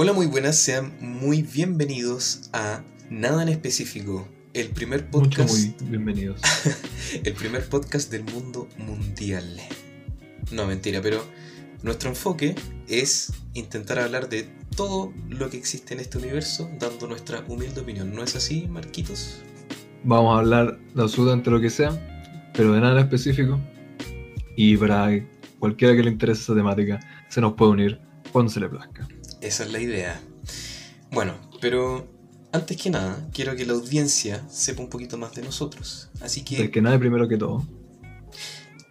Hola, muy buenas, sean muy bienvenidos a Nada en Específico, el primer Mucho podcast, muy bienvenidos. el primer podcast del mundo mundial. No, mentira, pero nuestro enfoque es intentar hablar de todo lo que existe en este universo, dando nuestra humilde opinión. ¿No es así, Marquitos? Vamos a hablar de absolutamente lo que sea, pero de nada en específico. Y para cualquiera que le interese esa temática, se nos puede unir cuando se le plazca. Esa es la idea. Bueno, pero antes que nada, quiero que la audiencia sepa un poquito más de nosotros. Así que El que nada primero que todo.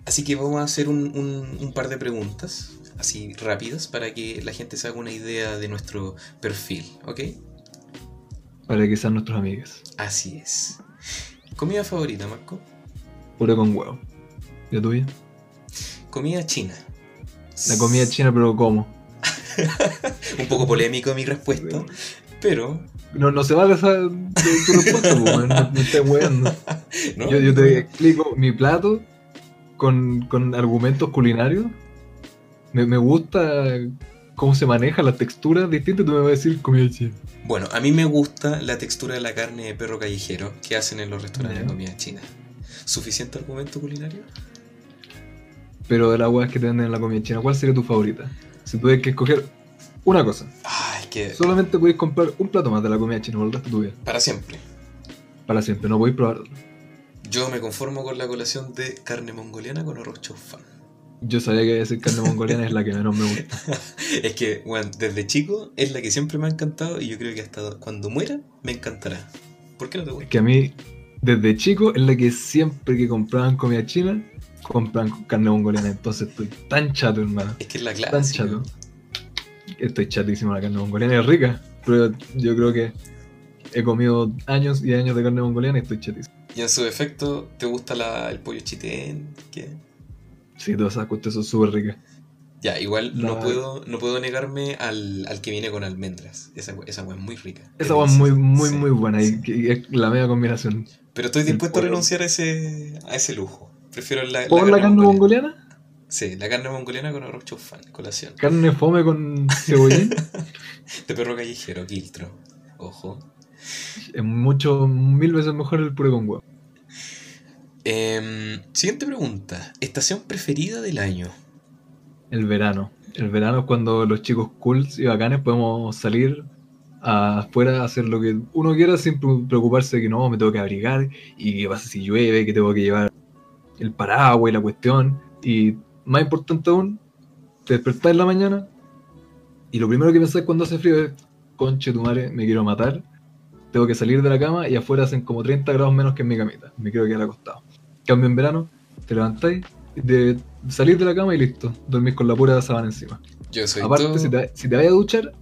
Así que vamos a hacer un, un- un par de preguntas, así rápidas, para que la gente se haga una idea de nuestro perfil, ¿ok? Para que sean nuestros amigos. Así es. Comida favorita, Marco. Puré con huevo. ¿Y la tuya? Comida china. La comida china, pero ¿cómo? Un poco polémico mi respuesta, pero... No, no se vale esa de tu respuesta, weón, no, no estés weando. ¿no? Yo, yo te explico mi plato con, con argumentos culinarios. Me, me gusta cómo se maneja las texturas distintas. Tú me vas a decir comida china. Bueno, a mí me gusta la textura de la carne de perro callejero que hacen en los restaurantes de comida china. ¿Suficiente argumento culinario? Pero de las huevas que te venden en la comida china, ¿cuál sería tu favorita? Si tuvieras que escoger una cosa, Ah, es que... solamente podéis comprar un plato más de la comida china por el resto de tu vida. Para siempre. Para siempre, no podéis probarlo. Yo me conformo con la colación de carne mongoliana con arroz chaufán. Yo sabía que decir carne mongoliana es la que menos me gusta. Es que, bueno, desde chico es la que siempre me ha encantado y yo creo que hasta cuando muera me encantará. ¿Por qué no te Es gusta? que a mí, desde chico, es la que siempre que compraban comida china, compraban carne mongoliana. Entonces estoy tan chato, hermano. Es que es la Tan clásica. chato. Estoy chatísimo la carne mongoliana, es rica. Pero yo creo que he comido años y años de carne mongoliana y estoy chatísimo. Y en su defecto, ¿te gusta la- el pollo chitén? ¿Qué? Sí, todas esas cuestiones son súper ricas. Ya, igual no puedo no puedo negarme al, al que viene con almendras. Esa, weá es muy rica. Esa agua es muy, muy, Sí, muy buena sí. y, y es la media combinación. Pero estoy dispuesto a renunciar a ese, a ese lujo. Prefiero la, ¿Por la carne mongoliana? Sí, la carne mongoliana con arroz chaufán, colación. Carne fome con cebollín. De perro callejero, quiltro. Ojo. es mucho, mil veces mejor el puré con huevo. Em, siguiente pregunta. ¿Estación preferida del año? El verano. El verano es cuando los chicos cools y bacanes podemos salir afuera a hacer lo que uno quiera sin pre- preocuparse de que no, me tengo que abrigar y qué pasa si llueve, que tengo que llevar el paraguas y la cuestión. Y más importante aún, te despertás en la mañana y lo primero que pensás cuando hace frío es, conche tu madre, me quiero matar. Tengo que salir de la cama y afuera hacen como 30 grados menos que en mi camita. Me quiero quedar acostado. Cambio en verano, te levantáis, de salir de la cama y listo. Dormís con la pura sábana encima. Yo soy Aparte, si te, si te vayas a duchar,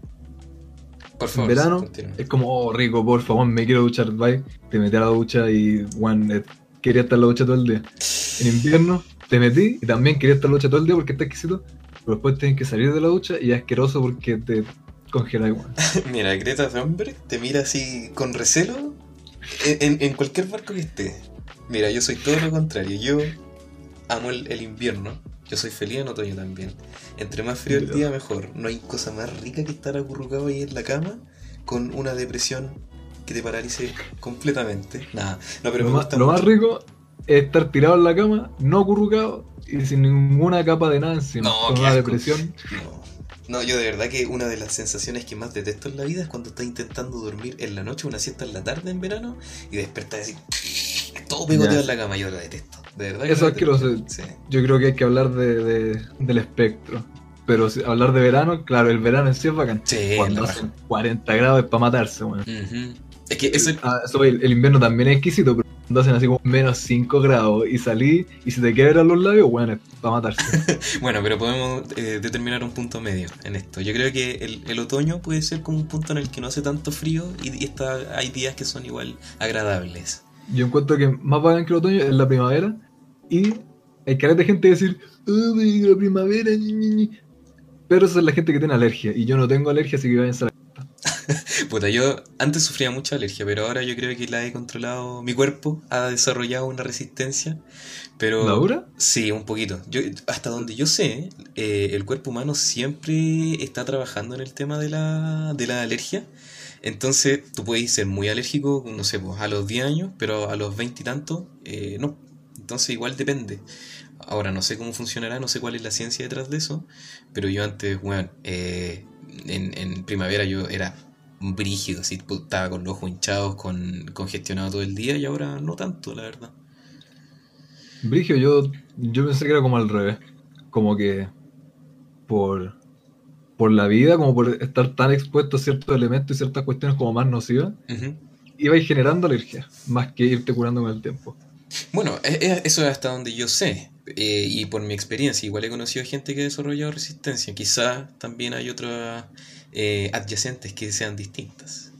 Por en favor, verano, es como, oh, rico, por favor, me quiero duchar, bye. Te metes a la ducha y, one, quería estar en la ducha todo el día. En invierno, te metí y también quería estar en la ducha todo el día porque está exquisito. Pero después tienes que salir de la ducha y es asqueroso porque te congela igual. Mira, Greta Thunberg te mira así con recelo en, en- en cualquier barco que esté. Mira, yo soy todo lo contrario. Yo amo el, el invierno. Yo soy feliz en otoño también. Entre más frío el día, mejor. No hay cosa más rica que estar acurrucado ahí en la cama con una depresión que te paralice completamente. Nada, no, pero lo, me más, lo más rico es estar tirado en la cama, no acurrucado y sin ninguna capa de nada encima. No, con una asco. depresión. No. No, yo de verdad que una de las sensaciones que más detesto en la vida es cuando estás intentando dormir en la noche, una siesta en la tarde en verano, y despertar así, todo pegoteado Ya. en la cama, yo la detesto. De verdad que Eso es asqueroso. Sí. Yo creo que hay que hablar de, de- del espectro. Pero si hablar de verano, claro, el verano en sí es bacán. Sí, Cuando la hacen 40 grados es para matarse, weón. Ujú. Es que eso Ah, eso, el, el invierno también es exquisito, pero cuando hacen así como menos 5 grados y salí y se te quiebran los labios, bueno, es para matarse. Bueno, pero podemos eh, determinar un punto medio en esto. Yo creo que el, el otoño puede ser como un punto en el que no hace tanto frío y, y está, hay días que son igual agradables. Yo encuentro que más bacán que el otoño es la primavera y hay que de gente decir, oh, pero la primavera, ñi, ñi, ñi". Pero esa es la gente que tiene alergia y yo no tengo alergia, así que vayan a la... Puta, yo antes sufría mucha alergia, pero ahora yo creo que la he controlado. Mi cuerpo ha desarrollado una resistencia. Pero. ¿Laura? Sí, un poquito. Yo, hasta donde yo sé, eh, el cuerpo humano siempre está trabajando en el tema de la, de la alergia. Entonces, tú puedes ser muy alérgico, no sé, pues, a los 10 años, pero a los 20 y tantos, eh, no. Entonces, igual depende. Ahora, no sé cómo funcionará, no sé cuál es la ciencia detrás de eso, pero yo antes, bueno, eh, en, en primavera yo era brígido, así, estaba con los ojos hinchados, con, congestionado todo el día, y ahora no tanto, la verdad. Brigio, yo, yo pensé que era como al revés. Como que por, por la vida, como por estar tan expuesto a ciertos elementos y ciertas cuestiones como más nocivas, Ujú. iba a ir generando alergia, más que irte curando con el tiempo. Bueno, e- e- eso es hasta donde yo sé. eh, y por mi experiencia, igual he conocido gente que ha desarrollado resistencia. Quizás también hay otras eh, adyacentes que sean distintas.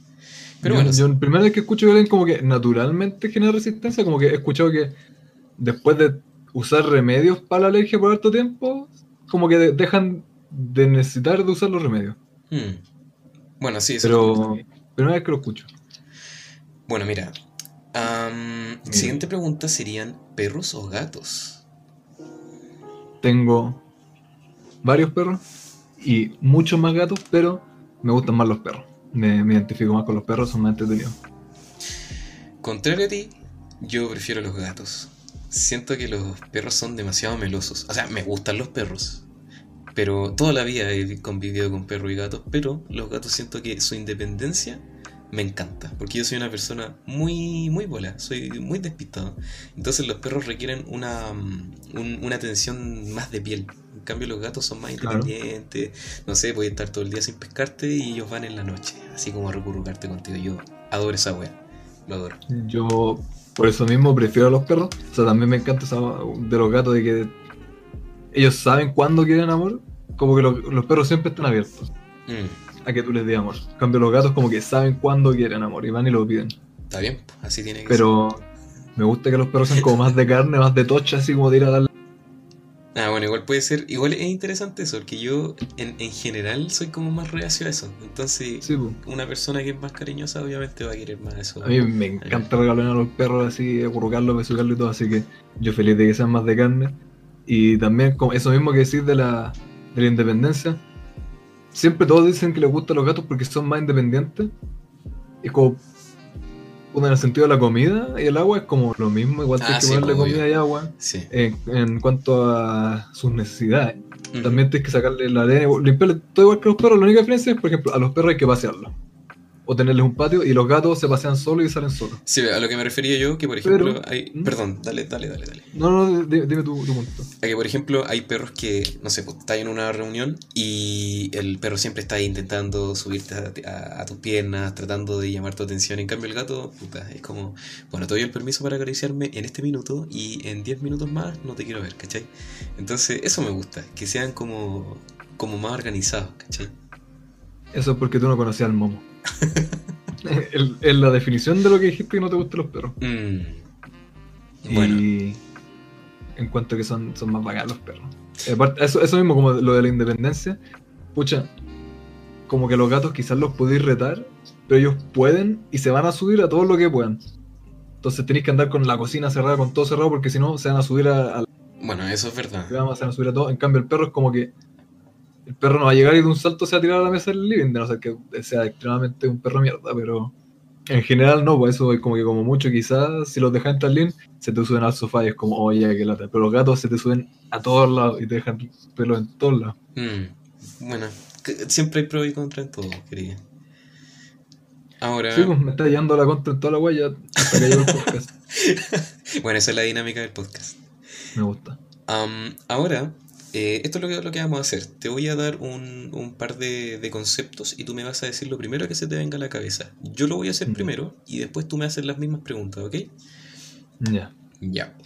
Pero yo, bueno, yo la primera vez que escucho que alguien como que naturalmente genera resistencia, como que he escuchado que después de usar remedios para la alergia por harto tiempo, como que de- dejan de necesitar de usar los remedios. hmm. bueno, sí, eso Pero primera vez que lo escucho. Bueno, mira. Mira. siguiente pregunta serían perros o gatos. Tengo varios perros y muchos más gatos, pero me gustan más los perros. Me, me identifico más con los perros, son más entretenidos. Contrario a ti, yo prefiero los gatos. Siento que los perros son demasiado melosos. O sea, me gustan los perros. Pero toda la vida he convivido con perros y gatos. Pero los gatos siento que su independencia me encanta. Porque yo soy una persona muy, muy bola. Soy muy despistado. Entonces los perros requieren una, mm, un- una atención más de piel. En cambio los gatos son más Claro. independientes. No sé, puedes estar todo el día sin pescarte y ellos van en la noche. Así como a recurrucarte contigo. Yo adoro esa wea. Lo adoro. Yo por eso mismo prefiero a los perros. O sea, también me encanta esa de los gatos de que ellos saben cuándo quieren amor. Como que los, los perros siempre están abiertos Mm. a que tú les des amor. En cambio los gatos como que saben cuándo quieren amor y van y lo piden. Está bien, pues, así tiene que Pero me gusta que los perros sean como más de carne, más de tocha, así como de ir a darle. Ah, bueno, igual puede ser. Igual es interesante eso, porque yo en, en general soy como más reacio a eso. Entonces, Sí, pues. una persona que es más cariñosa, obviamente va a querer más eso. A mí me encanta regalar a los perros así, acurrucarlos, besucarlos y todo, así que yo feliz de que sean más de carne. Y también como eso mismo que decir de la, de la independencia. Siempre todos dicen que les gustan los gatos porque son más independientes. Y como puta, en el sentido de la comida y el agua es como lo mismo, igual Ah, tienes que sí, ponerle obvio. comida y agua. Sí. En, en cuanto a sus necesidades. También tienes que sacarle la arena, y limpiarle todo igual que los perros. La única diferencia es, por ejemplo, a los perros hay que pasearlos. O tenerles un patio y los gatos se pasean solos y salen solos. Sí, a lo que me refería yo, que por ejemplo Pero- hay... ¿Mm? Perdón, dale, dale, dale, dale. No, no, di- dime tu, tu punto. A que por ejemplo hay perros que, no sé, pues, estás en una reunión y el perro siempre está ahí intentando subirte a, a- a tus piernas, tratando de llamar tu atención. En cambio el gato, puta, es como, bueno, te doy el permiso para acariciarme en este minuto y en 10 minutos más no te quiero ver, ¿cachai? Entonces eso me gusta, que sean como, como más organizados, ¿cachai? Eso es porque tú no conocías al momo. Es la definición de lo que dijiste que no te gustan los perros. Mm. Bueno, Y en cuanto a que son, son más bacanos los perros. Aparte, Eso, eso mismo, como lo de la independencia. Pucha, como que los gatos quizás los podéis retar, pero ellos pueden y se van a subir a todo lo que puedan. Entonces tenéis que andar con la cocina cerrada, con todo cerrado, porque si no se van a subir a, a bueno, eso es verdad. se van a subir a todo. En cambio, el perro es como que el perro no va a llegar y de un salto se va a tirar a la mesa del living, de no ser que sea extremadamente un perro mierda, pero en general no, pues eso es como que como mucho quizás si los dejas entrar living, se te suben al sofá y es como, oye, qué lata. Pero los gatos se te suben a todos lados y te dejan pelo en todos lados. Mm. Bueno, siempre hay pros y contras en todo, querida. Ahora, Sí, pues me está llevando la contra en toda la guaya hasta que el podcast. bueno, esa es la dinámica del podcast. Me gusta. Ahora, eh, esto es lo que, lo que vamos a hacer. Te voy a dar un, un par de, de conceptos y tú me vas a decir lo primero que se te venga a la cabeza. Yo lo voy a hacer primero y después tú me haces las mismas preguntas, ¿ok? Ya. Ya.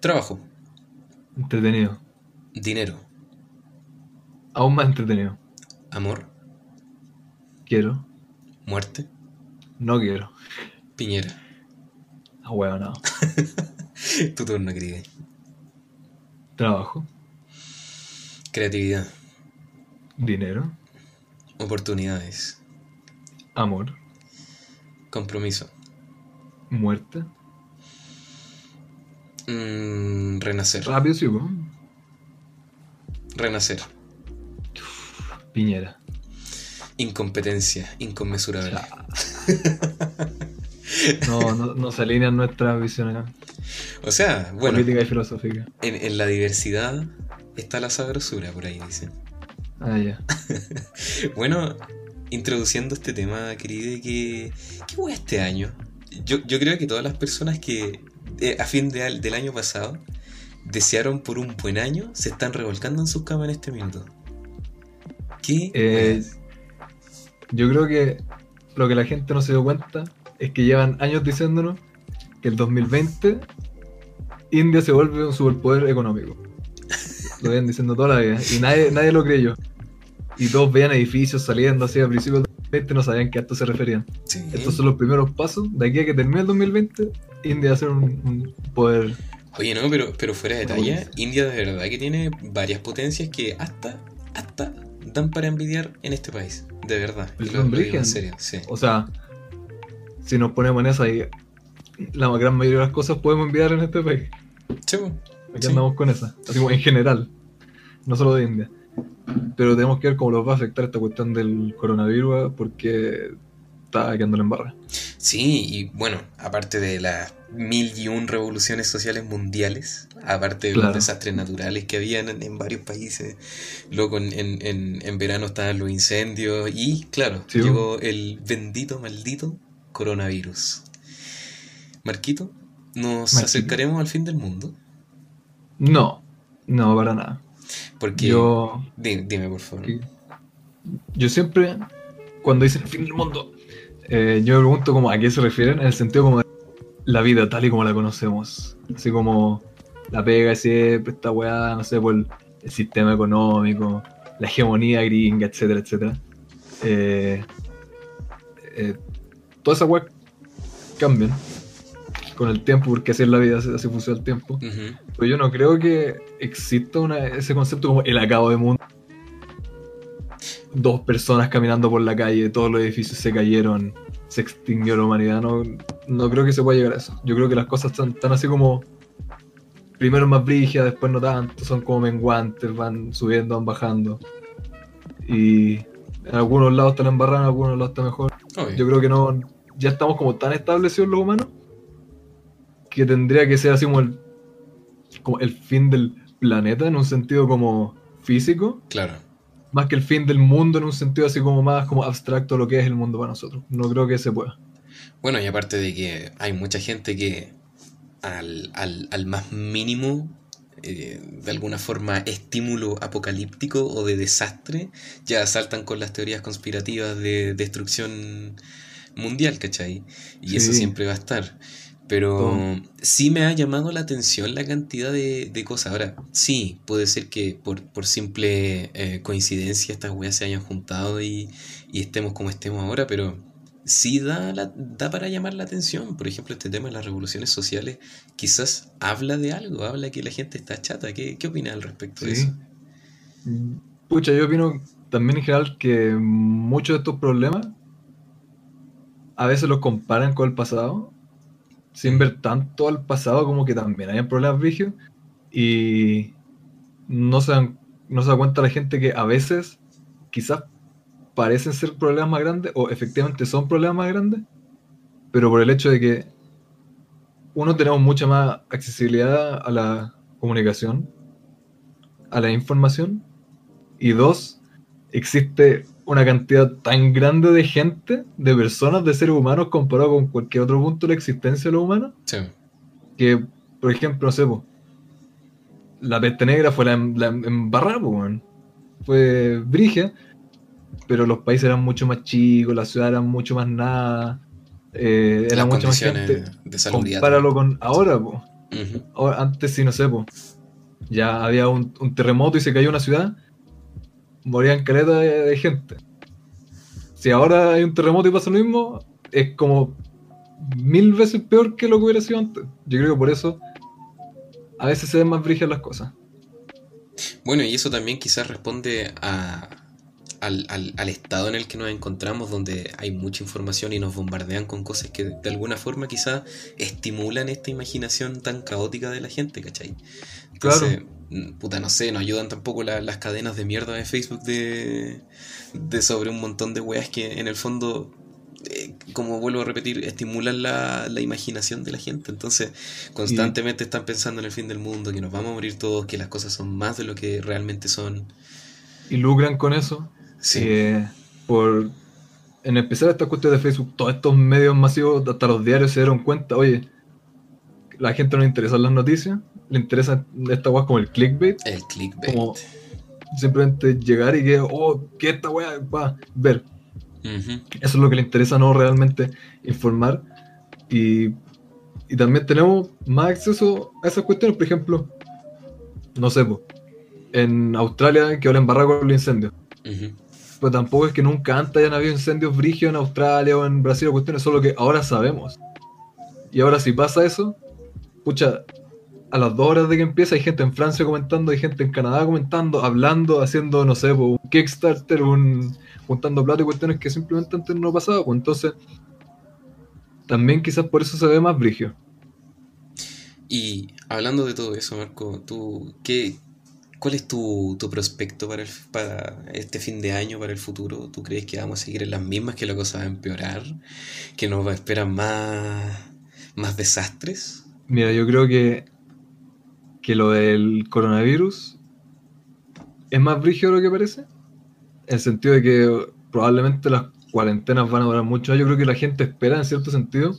Trabajo, Entretenido. dinero, Aún más entretenido. amor, Quiero. muerte, No quiero. piñera. Ah, huevo, no. tu turno, querida. Trabajo. Creatividad, Dinero. oportunidades, Amor. Compromiso. Muerte. Mm, renacer. Rápido, sí. Renacer. Piñera. Incompetencia. Inconmensurable. No, no, no se alinean nuestras visiones O sea, bueno, políticas y filosóficas. en, en la diversidad está la sabrosura, por ahí dicen. Ah, ya. Bueno, introduciendo este tema, querido, que ¿qué hubo este año? Yo, yo creo que todas las personas que eh, a fin de del año pasado desearon por un buen año se están revolcando en sus camas en este minuto. ¿Qué? Eh, yo creo que lo que la gente no se dio cuenta es que llevan años diciéndonos que el 2020 India se vuelve un superpoder económico. Lo vienen diciendo toda la vida y nadie, nadie lo creyó. Y todos veían edificios saliendo así a principios del 2020 no sabían que a esto se referían. sí. Estos son los primeros pasos. De aquí a que termine el 2020, India va a ser un, un poder. Oye, no, pero, pero fuera de talla, India de verdad que tiene varias potencias que hasta, hasta dan para envidiar en este país. De verdad. Pues lo, lo digo en serio, sí. O sea, si nos ponemos en esa, y la gran mayoría de las cosas podemos enviar en este país. Sí. Aquí Sí. andamos con esa, así como en general, no solo de India. Pero tenemos que ver cómo los va a afectar esta cuestión del coronavirus, porque está quedando en barra. Sí, y bueno, aparte de las mil y un revoluciones sociales mundiales, aparte de los desastres naturales que habían en, en varios países, luego en, en- en- en verano estaban los incendios y claro, Sí. llegó el bendito, maldito coronavirus. Marquito, ¿nos Marquito. acercaremos al fin del mundo? No, no, para nada. Porque... Yo, Di- dime, por favor. yo siempre, cuando dicen el fin del mundo, eh, yo me pregunto como a qué se refieren, en el sentido como de la vida tal y como la conocemos. Así como la pega siempre, esta weá, no sé, por el, el sistema económico, la hegemonía gringa, etcétera, etcétera. Eh, eh, todas esas weas cambian con el tiempo, porque así es la vida, así, así funciona el tiempo. Pero yo no creo que exista una- ese concepto como el acabo de mundo. Dos personas caminando por la calle, todos los edificios se cayeron, se extinguió la humanidad. No, no creo que se pueda llegar a eso. Yo creo que las cosas están así como. Primero más brígidas, después no tanto, son como menguantes, van subiendo, van bajando. Y en algunos lados están embarrados, en algunos lados está mejor. Obvio. Yo creo que no. Ya estamos como tan establecidos los humanos que tendría que ser así como el, como el fin del planeta en un sentido como físico, Claro. más que el fin del mundo en un sentido así como más como abstracto lo que es el mundo para nosotros. No creo que se pueda. Bueno, y aparte de que hay mucha gente que al, al- al más mínimo, eh, de alguna forma, estímulo apocalíptico o de desastre, ya saltan con las teorías conspirativas de destrucción mundial, ¿cachai? Y Sí. eso siempre va a estar. Pero sí me ha llamado la atención la cantidad de, de cosas. Ahora, sí, puede ser que por, por simple eh, coincidencia estas weas se hayan juntado y, y estemos como estemos ahora, pero sí da, la- da para llamar la atención. Por ejemplo, este tema de las revoluciones sociales quizás habla de algo, habla que la gente está chata. ¿Qué, qué opinas al respecto de eso? Pucha, yo opino también en general que muchos de estos problemas a veces los comparan con el pasado, sin ver tanto al pasado como que también hay problemas brígidos y no se, dan, no se da cuenta la gente que a veces quizás parecen ser problemas más grandes o efectivamente son problemas más grandes, pero por el hecho de que uno tenemos mucha más accesibilidad a la comunicación, a la información, y dos, existe una cantidad tan grande de gente, de personas, de seres humanos comparado con cualquier otro punto de la existencia de los humanos, Sí. que, por ejemplo, no sé, po, la peste negra fue la, la po, fue brigia, pero los países eran mucho más chicos, las ciudades eran mucho más nada, eh, era Las mucha más gente. de. Compáralo con ahora, po. Ahora, antes sí, no sé, po, ya había un, un terremoto y se cayó una ciudad, morían caleta de, de gente. Si ahora hay un terremoto y pasa lo mismo, es como mil veces peor que lo que hubiera sido antes. Yo creo que por eso a veces se ven más brígidas las cosas. Bueno, y eso también quizás responde a, al, al, al, estado en el que nos encontramos, donde hay mucha información y nos bombardean con cosas que de alguna forma quizás estimulan esta imaginación tan caótica de la gente, ¿cachai? Entonces, claro. Puta, no sé, no ayudan tampoco las cadenas de mierda de Facebook de, de sobre un montón de weas que en el fondo eh, como vuelvo a repetir, estimulan la, la, imaginación de la gente. Entonces, constantemente están pensando en el fin del mundo, que nos vamos a morir todos, que las cosas son más de lo que realmente son. Y lucran con eso. Sí. Eh, por en empezar esta cuestión de Facebook, todos estos medios masivos, hasta los diarios se dieron cuenta, oye, la gente no le interesan las noticias, le interesa esta weá como el clickbait. El clickbait. Como simplemente llegar y que, oh, ¿qué esta weá? Va, ver. Eso es lo que le interesa, no realmente informar. Y, y también tenemos más acceso a esas cuestiones, por ejemplo, no sé, en Australia que ahora embarra con los incendios. Pero tampoco es que nunca antes hayan habido incendios brígidos en Australia o en Brasil o cuestiones, solo que ahora sabemos. Y ahora si pasa eso, pucha, a las dos horas de que empieza hay gente en Francia comentando, hay gente en Canadá comentando, hablando, haciendo, no sé, un Kickstarter, un juntando plata y cuestiones que simplemente antes no pasaba. Pues entonces, también quizás por eso se ve más brigio. Y hablando de todo eso, Marco, ¿tú qué, ¿cuál es tu, tu prospecto para, el, para este fin de año, para el futuro? ¿Tú crees que vamos a seguir en las mismas, que la cosa va a empeorar, que nos esperan más, más desastres? Mira, yo creo que, que lo del coronavirus es más brígido de lo que parece en el sentido de que probablemente las cuarentenas van a durar mucho. Yo creo que la gente espera en cierto sentido,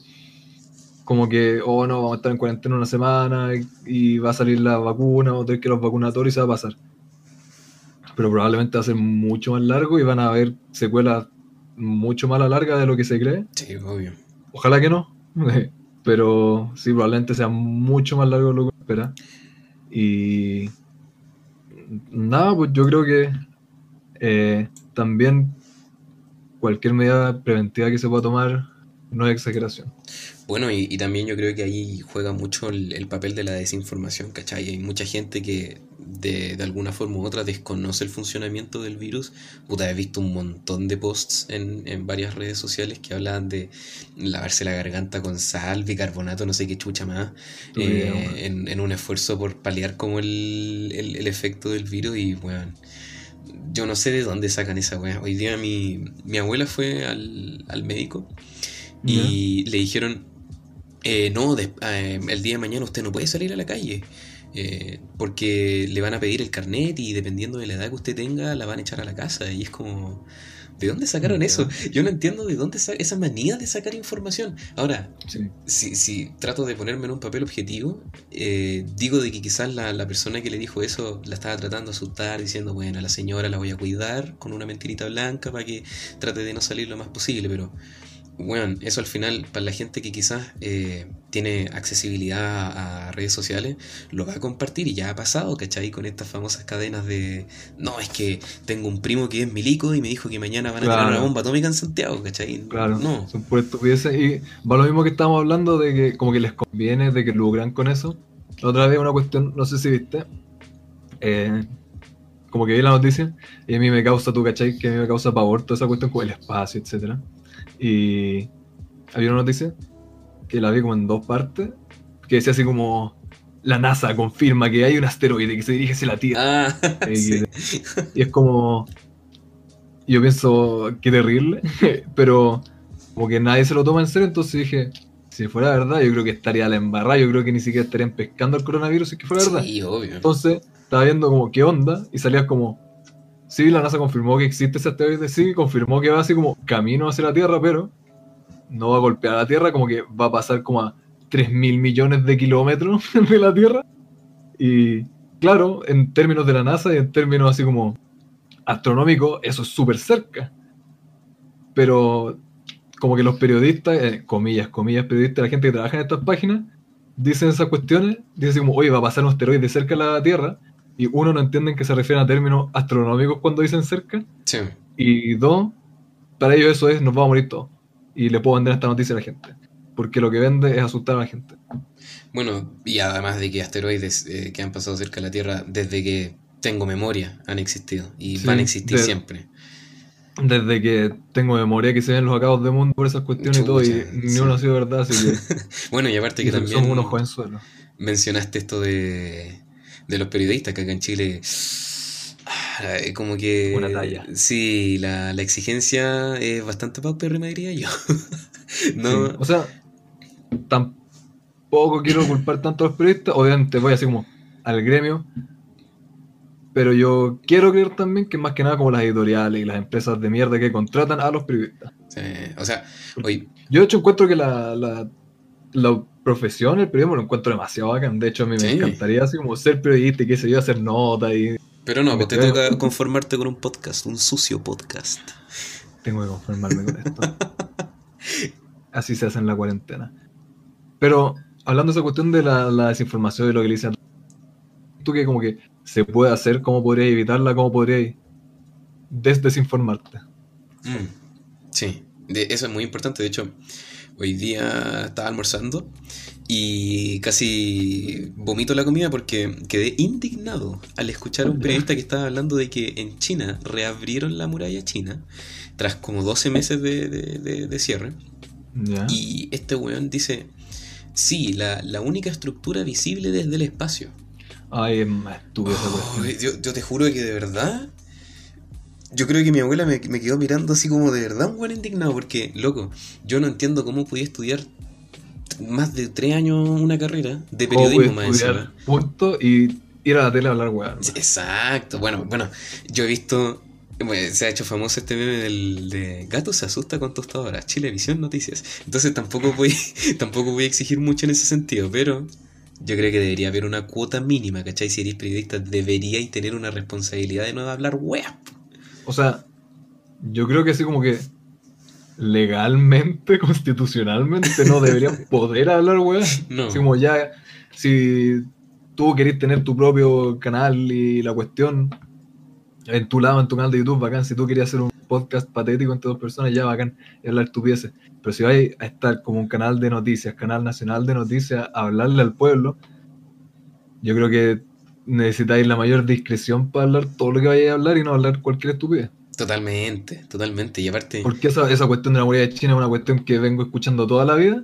como que, oh no, vamos a estar en cuarentena una semana y, va a salir la vacuna o tener que los vacunatorios y se va a pasar. Pero probablemente va a ser mucho más largo y van a haber secuelas mucho más a larga de lo que se cree. Sí, obvio. Ojalá que no, pero sí, probablemente sea mucho más largo de lo que espera. Y nada, pues yo creo que eh, también cualquier medida preventiva que se pueda tomar no es exageración. Bueno, y, también yo creo que ahí juega mucho el, papel de la desinformación, ¿cachai? Hay mucha gente que de, alguna forma u otra desconoce el funcionamiento del virus. Puta, he visto un montón de posts en, en varias redes sociales que hablan de lavarse la garganta con sal, bicarbonato, no sé qué chucha más, eh, en, en, un esfuerzo por paliar como el, el, el efecto del virus y, bueno yo no sé de dónde sacan esa weá. Hoy día mi, mi abuela fue al, al médico y le dijeron, eh, no, eh, el día de mañana usted no puede salir a la calle. Eh, porque le van a pedir el carnet y dependiendo de la edad que usted tenga, la van a echar a la casa. Y es como, ¿De dónde sacaron eso? Yo no entiendo de dónde esa manía de sacar información. Ahora, si, si, trato de ponerme en un papel objetivo, eh, digo de que quizás la, la, persona que le dijo eso la estaba tratando de asustar, diciendo, bueno, a la señora la voy a cuidar con una mentirita blanca para que trate de no salir lo más posible, pero bueno, eso al final, para la gente que quizás eh, tiene accesibilidad a redes sociales, lo va a compartir y ya ha pasado, ¿cachai? Con estas famosas cadenas de, no, es que tengo un primo que es milico y me dijo que mañana van a tener una bomba atómica en Santiago, ¿cachai? Claro, no. son por estupideces y va lo mismo que estábamos hablando de que como que les conviene, de que lucran con eso. otra vez una cuestión, no sé si viste, eh, como que vi la noticia y a mí me causa, tú, ¿cachai? Que a mí me causa pavor toda esa cuestión con el espacio, etcétera y había una noticia que la vi como en dos partes, que decía así como la NASA confirma que hay un asteroide que se dirige hacia la Tierra. Ah, y, es como... Yo pienso, qué terrible, pero como que nadie se lo toma en serio, entonces dije, si fuera verdad, yo creo que estaría a la embarrada, yo creo que ni siquiera estarían pescando el coronavirus si que fuera verdad. Sí, obvio. Entonces, estaba viendo como qué onda y salía como, Sí, la NASA confirmó que existe ese asteroide, sí, confirmó que va así como camino hacia la Tierra, pero no va a golpear la Tierra, como que va a pasar como a 3 mil millones de kilómetros de la Tierra. Y claro, en términos de la NASA y en términos así como astronómicos, eso es súper cerca. Pero como que los periodistas, eh, comillas, comillas, periodistas, la gente que trabaja en estas páginas, dicen esas cuestiones, dicen como, oye, va a pasar un asteroide cerca de la Tierra, y uno no entiende que se refieren a términos astronómicos cuando dicen cerca. Sí. Y dos, para ellos eso es nos vamos a morir todos. Y le puedo vender esta noticia a la gente. Porque lo que vende es asustar a la gente. Bueno, y además de que asteroides eh, que han pasado cerca de la Tierra desde que tengo memoria han existido y van a existir siempre. Desde que tengo memoria que se ven los acabos de mundo por esas cuestiones y todo, y ni uno ha sido verdad, así que Bueno, y aparte que somos también unos jovenzuelos. mencionaste esto de, de los periodistas que acá en Chile ah, como que Una talla. sí la, la exigencia es bastante paupérrima diría yo no Sí, O sea, tampoco quiero culpar tanto a los periodistas, obviamente voy así como al gremio, pero yo quiero creer también que más que nada como las editoriales y las empresas de mierda que contratan a los periodistas. sí, o sea oye Yo de hecho encuentro que la, la, la profesión, el periodismo, lo encuentro demasiado bacán. De hecho, a mí me encantaría así como ser periodista y qué sé yo, hacer notas y pero no pues te toca conformarte con un podcast un sucio podcast tengo que conformarme con esto. Así se hace en la cuarentena. Pero hablando de esa cuestión de la, la desinformación y lo que le dicen, tú que como que se puede hacer, cómo podrías evitarla, cómo podrías des desinformarte. Mm, sí, de- eso es muy importante. De hecho, hoy día estaba almorzando y casi vomito la comida porque quedé indignado al escuchar a un periodista que estaba hablando de que en China reabrieron la muralla china tras como 12 meses de, de- de- de cierre. Y este weón dice, sí, la, la única estructura visible desde el espacio. Ay, es más Oh, yo, yo te juro que de verdad. Yo creo que mi abuela me, me quedó mirando así como de verdad un buen indignado. Porque, loco, yo no entiendo cómo podía estudiar más de tres años una carrera de ¿Cómo periodismo más punto y ir a la tele a hablar. Sí, Exacto. Bueno, bueno, yo he visto. se ha hecho famoso este meme del de gato se asusta con tostadoras, Chilevisión Noticias. Entonces tampoco voy, tampoco voy a exigir mucho en ese sentido, pero yo creo que debería haber una cuota mínima, ¿cachai? Si eres periodista, deberíais tener una responsabilidad de no hablar weas. O sea, yo creo que así como que legalmente, constitucionalmente, no deberían poder hablar, weá. No. Así como ya, si tú querés tener tu propio canal y la cuestión en tu lado, en tu canal de YouTube, bacán. Si tú querías hacer un podcast patético entre dos personas, ya bacán, y hablar estupideces. Pero si vais a estar como un canal de noticias, canal nacional de noticias, a hablarle al pueblo, yo creo que necesitáis la mayor discreción para hablar todo lo que vayáis a hablar y no hablar cualquier estupidez. Totalmente, totalmente. Y aparte, Porque esa, esa cuestión de la muralla de China es una cuestión que vengo escuchando toda la vida.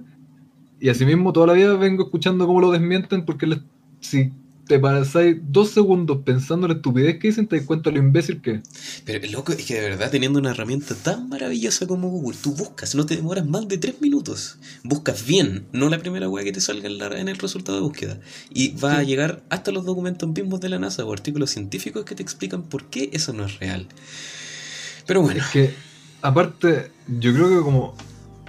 Y asimismo toda la vida vengo escuchando cómo lo desmienten porque les- si te pasáis dos segundos pensando en la estupidez que dicen, te das cuenta de lo imbécil que es. pero loco, es que de verdad teniendo una herramienta tan maravillosa como Google, tú buscas, no te demoras más de tres minutos. Buscas bien, no la primera wea que te salga en, la- en el resultado de búsqueda. Y va a llegar hasta los documentos mismos de la NASA o artículos científicos que te explican por qué eso no es real. Pero bueno, Es que, aparte, yo creo que como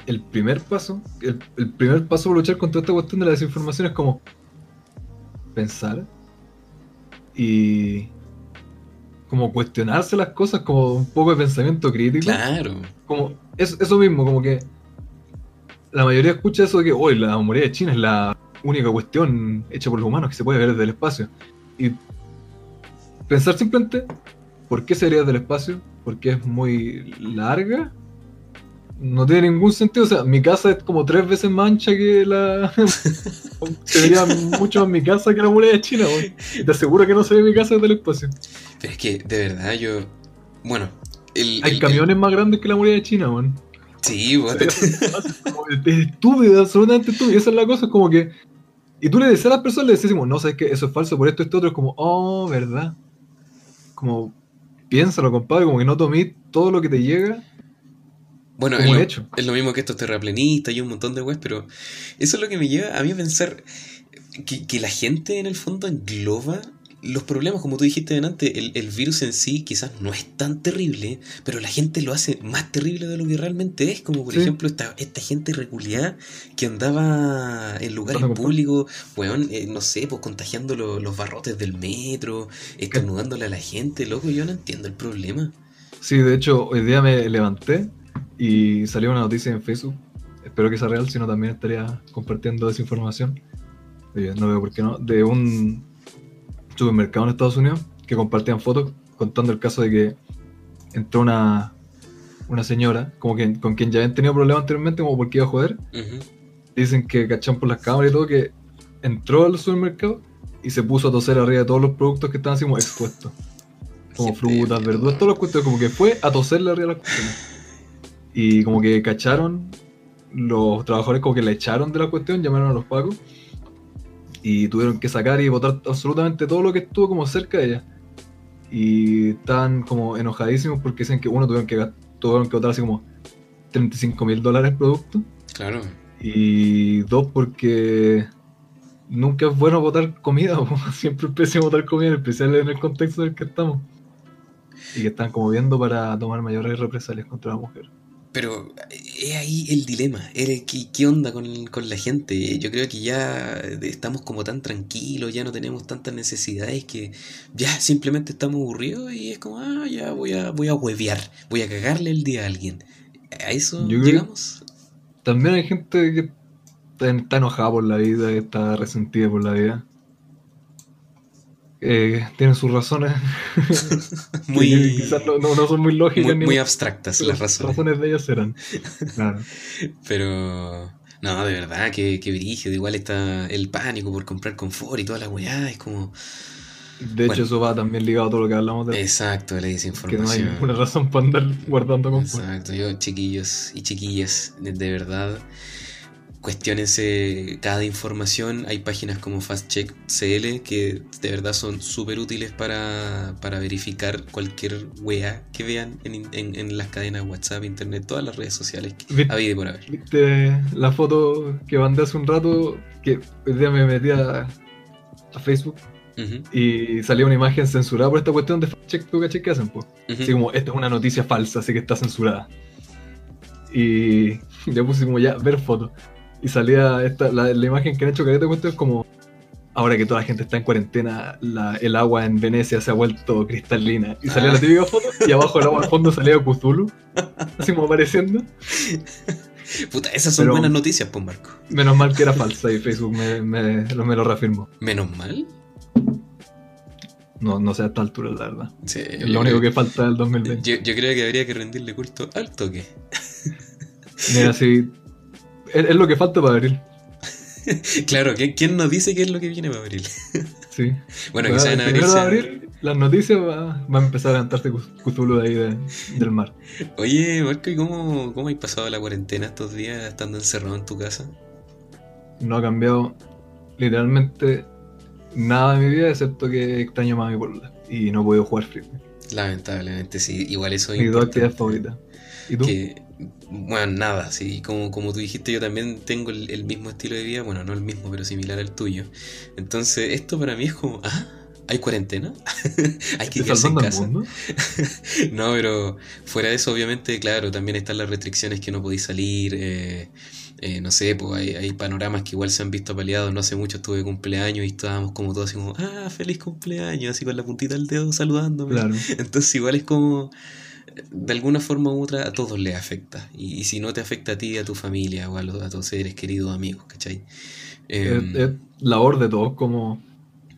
el primer paso, el, el primer paso para luchar contra esta cuestión de la desinformación es como pensar y como cuestionarse las cosas, como un poco de pensamiento crítico. claro. como es, eso mismo, como que la mayoría escucha eso de que hoy la muralla de China es la única cuestión hecha por los humanos que se puede ver desde el espacio. Y pensar simplemente, ¿por qué se vería desde el espacio? Porque es muy larga. No tiene ningún sentido. O sea, mi casa es como tres veces más ancha que la. se vería mucho más mi casa que la muralla de China, weón. Y te aseguro que no se ve mi casa desde el espacio. Pero es que de verdad yo. Bueno, el. Hay el- camiones más grandes que la muralla de China, weón. el- sí, Como es estúpido, absolutamente estúpido. Esa es la cosa, es como que. Y tú le decías a las personas, le decís, como, no, sabes que eso es falso por esto, esto, otro. Es como, oh, verdad. Como, piénsalo, compadre, como que no tomé todo lo que te llega Bueno, es lo, hecho. es lo mismo que estos terraplanistas y un montón de weas, pero eso es lo que me lleva a mí a pensar que, que la gente en el fondo engloba los problemas, como tú dijiste antes, el, el virus en sí quizás no es tan terrible, pero la gente lo hace más terrible de lo que realmente es, como por Sí. ejemplo esta, esta gente reculeada que andaba en lugares públicos, weón, eh, no sé, pues contagiando lo- los barrotes del metro, estornudándole a la gente, loco, yo no entiendo el problema. Sí, de hecho, hoy día me levanté y salió una noticia en Facebook. Espero que sea real, si no también estaría compartiendo desinformación. Oye, no veo por qué no. De un supermercado en Estados Unidos que compartían fotos contando el caso de que entró una, una señora, como que, con quien ya habían tenido problemas anteriormente, como porque iba a joder. Dicen que cachan por las cámaras y todo, que entró al supermercado y se puso a toser arriba de todos los productos que estaban así como expuestos. como frutas, de verduras, todas las cuestiones, como que fue a toserle arriba a las cuestiones. Y como que cacharon, los trabajadores como que la echaron de la cuestión, llamaron a los pacos y tuvieron que sacar y botar absolutamente todo lo que estuvo como cerca de ella. Y estaban como enojadísimos porque dicen que uno tuvieron que, tuvieron que botar así como 35 mil dólares producto. Claro. Y dos, porque nunca es bueno botar comida, siempre es pésimo botar comida, en especial en el contexto en el que estamos. Y que están como viendo para tomar mayores represalias contra la mujer. Pero es ahí el dilema. es ¿Qué, qué onda con, con la gente? Yo creo que ya estamos como tan tranquilos, ya no tenemos tantas necesidades que ya simplemente estamos aburridos y es como, ah, ya voy a, voy a huevear, voy a cagarle el día a alguien. ¿A eso Yo llegamos? También hay gente que está, está enojada por la vida, que está resentida por la vida. Eh, tienen sus razones, Muy, quizás no, no- no son muy lógicas muy, ni muy abstractas las razones. de ellas serán. Claro. Pero, no, de verdad, que, que brígido. Igual está el pánico por comprar confort y toda la weá. Es como, De hecho, Bueno. eso va también ligado a todo lo que hablamos de exacto, la que no hay desinformación. ninguna razón para andar guardando confort. Exacto, yo, chiquillos y chiquillas, de, de verdad, cuestionense cada información. Hay páginas como FastCheck CL que de verdad son súper útiles para, para verificar cualquier wea que vean en, en- en las cadenas WhatsApp, Internet, todas las redes sociales había por haber. ¿Viste la foto que mandé hace un rato? Que hoy día me metí a, a Facebook y salía una imagen censurada por esta cuestión de check ¿tú caché que hacen? Pues? ujú. Así como, esta es una noticia falsa, así que está censurada. Y le puse como ya, ver foto. Y salía esta, la, la imagen que han hecho careta cuento es como, ahora que toda la gente está en cuarentena, la- el agua en Venecia se ha vuelto cristalina. Y salía Ah. la típica foto y abajo del agua al fondo salía Cthulhu, así como apareciendo. Puta, esas son Pero- buenas noticias, pues Marco. Menos mal que era falsa y Facebook me, me, lo- me lo reafirmó. Menos mal. No, no sé a esta altura, la verdad. Sí, Es lo único creo- que falta del 2020. Yo, yo creo que habría que rendirle culto al toque. Mira, sí. Es, es lo que falta para abril. Claro, ¿quién, nos dice qué es lo que viene para abril? Sí. Bueno, sea en abril. sea- abril, las noticias va, va a empezar a levantarse Cthulhu de ahí de- del mar. Oye, Marco, ¿y cómo, cómo has pasado la cuarentena estos días estando encerrado en tu casa? No ha cambiado literalmente nada de mi vida, excepto que extraño más a mi polola. Y no he podido jugar Free. Lamentablemente, sí, igual eso es Mis dos actividades favoritas. ¿Y tú? Que, bueno, nada, sí, como, como tú dijiste, yo también tengo el, el mismo estilo de vida, bueno, no el mismo, pero similar al tuyo. Entonces, esto para mí es como, ah, ¿hay cuarentena? ¿Hay que ¿Estás quedarse en casa? No, pero fuera de eso, obviamente, claro, también están las restricciones que no podéis salir. eh, eh, no sé, pues hay, hay panoramas que igual se han visto paliados. No hace mucho estuve de cumpleaños y estábamos como todos así como, ah, feliz cumpleaños, así con la puntita del dedo saludándome. Claro. Entonces, igual es como, de alguna forma u otra, a todos les afecta. Y, y si no te afecta a ti, a tu familia o a, los- a tus seres queridos, amigos, ¿cachai? Em, Es, es labor de todos como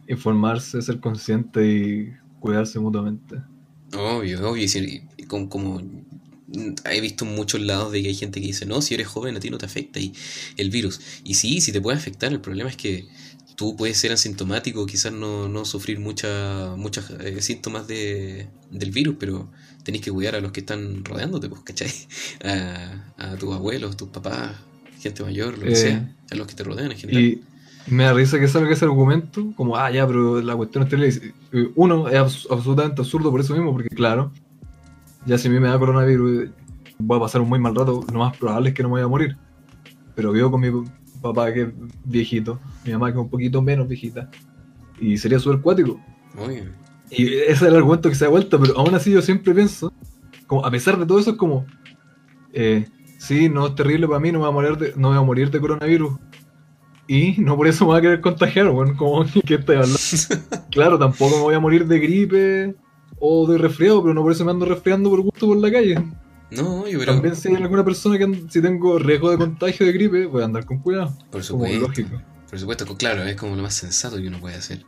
informarse, ser consciente y cuidarse mutuamente. Obvio, obvio. si- como, como, he visto en muchos lados de que hay gente que dice, no, si eres joven a ti no te afecta y el virus. Y sí, sí te puede afectar, el problema es que tú puedes ser asintomático, quizás no, no sufrir mucha, muchos eh, síntomas de, del virus, pero tenés que cuidar a los que están rodeándote, pues, ¿cachai? A, a tus abuelos, tus papás, gente mayor, lo que Eh, sea, a los que te rodean en general. Y me da risa que salga ese argumento, como, ah, ya, pero la cuestión es. Y, Uno, es abs- absolutamente absurdo por eso mismo, porque claro, ya si a mí me da coronavirus, voy a pasar un muy mal rato, lo más probable es que no me vaya a morir. Pero vivo con mi papá que es viejito, mi mamá que es un poquito menos viejita, y sería súper cuático. Obvio. Y ese es el argumento que se da vuelta, pero aún así yo siempre pienso, como a pesar de todo eso, es como, eh, sí, no es terrible para mí, no me voy a morir de, no me voy a morir de coronavirus. Y no por eso me voy a querer contagiar, bueno, como que estoy hablando. claro, tampoco me voy a morir de gripe o de resfriado, pero no por eso me ando resfriando por gusto por la calle. No, yo pero También si hay alguna persona que si tengo riesgo de contagio de gripe, voy a andar con cuidado. por Como supuesto. lógico. Por supuesto, co- claro, es como lo más sensato que uno puede hacer.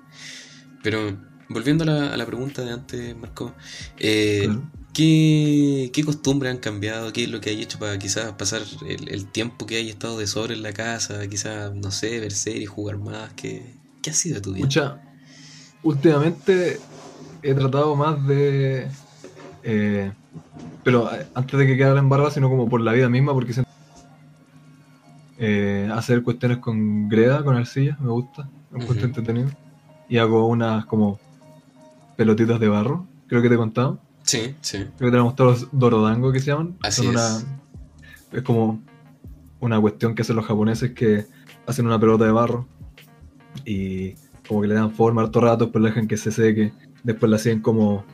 Pero volviendo a la, a la pregunta de antes, Marco, eh, Claro. ¿qué, qué costumbres han cambiado? ¿Qué es lo que hay hecho para quizás pasar el, el tiempo que hay estado de sobre en la casa? Quizás, no sé, ver series, jugar más. ¿Qué, qué ha sido de tu vida? Escucha, últimamente he tratado más de. eh, pero eh, antes de que quedara embarrada, sino como por la vida misma, porque siento- eh, hacer cuestiones con greda, con arcilla, me gusta, me encuentro Ujú. entretenido. Y hago unas como pelotitas de barro, creo que te he contado. Sí, sí. Creo que te han gustado los dorodango que se llaman. Así Son es. una. Es como una cuestión que hacen los japoneses que hacen una pelota de barro y como que le dan forma harto rato, después la dejan que se seque, después la siguen como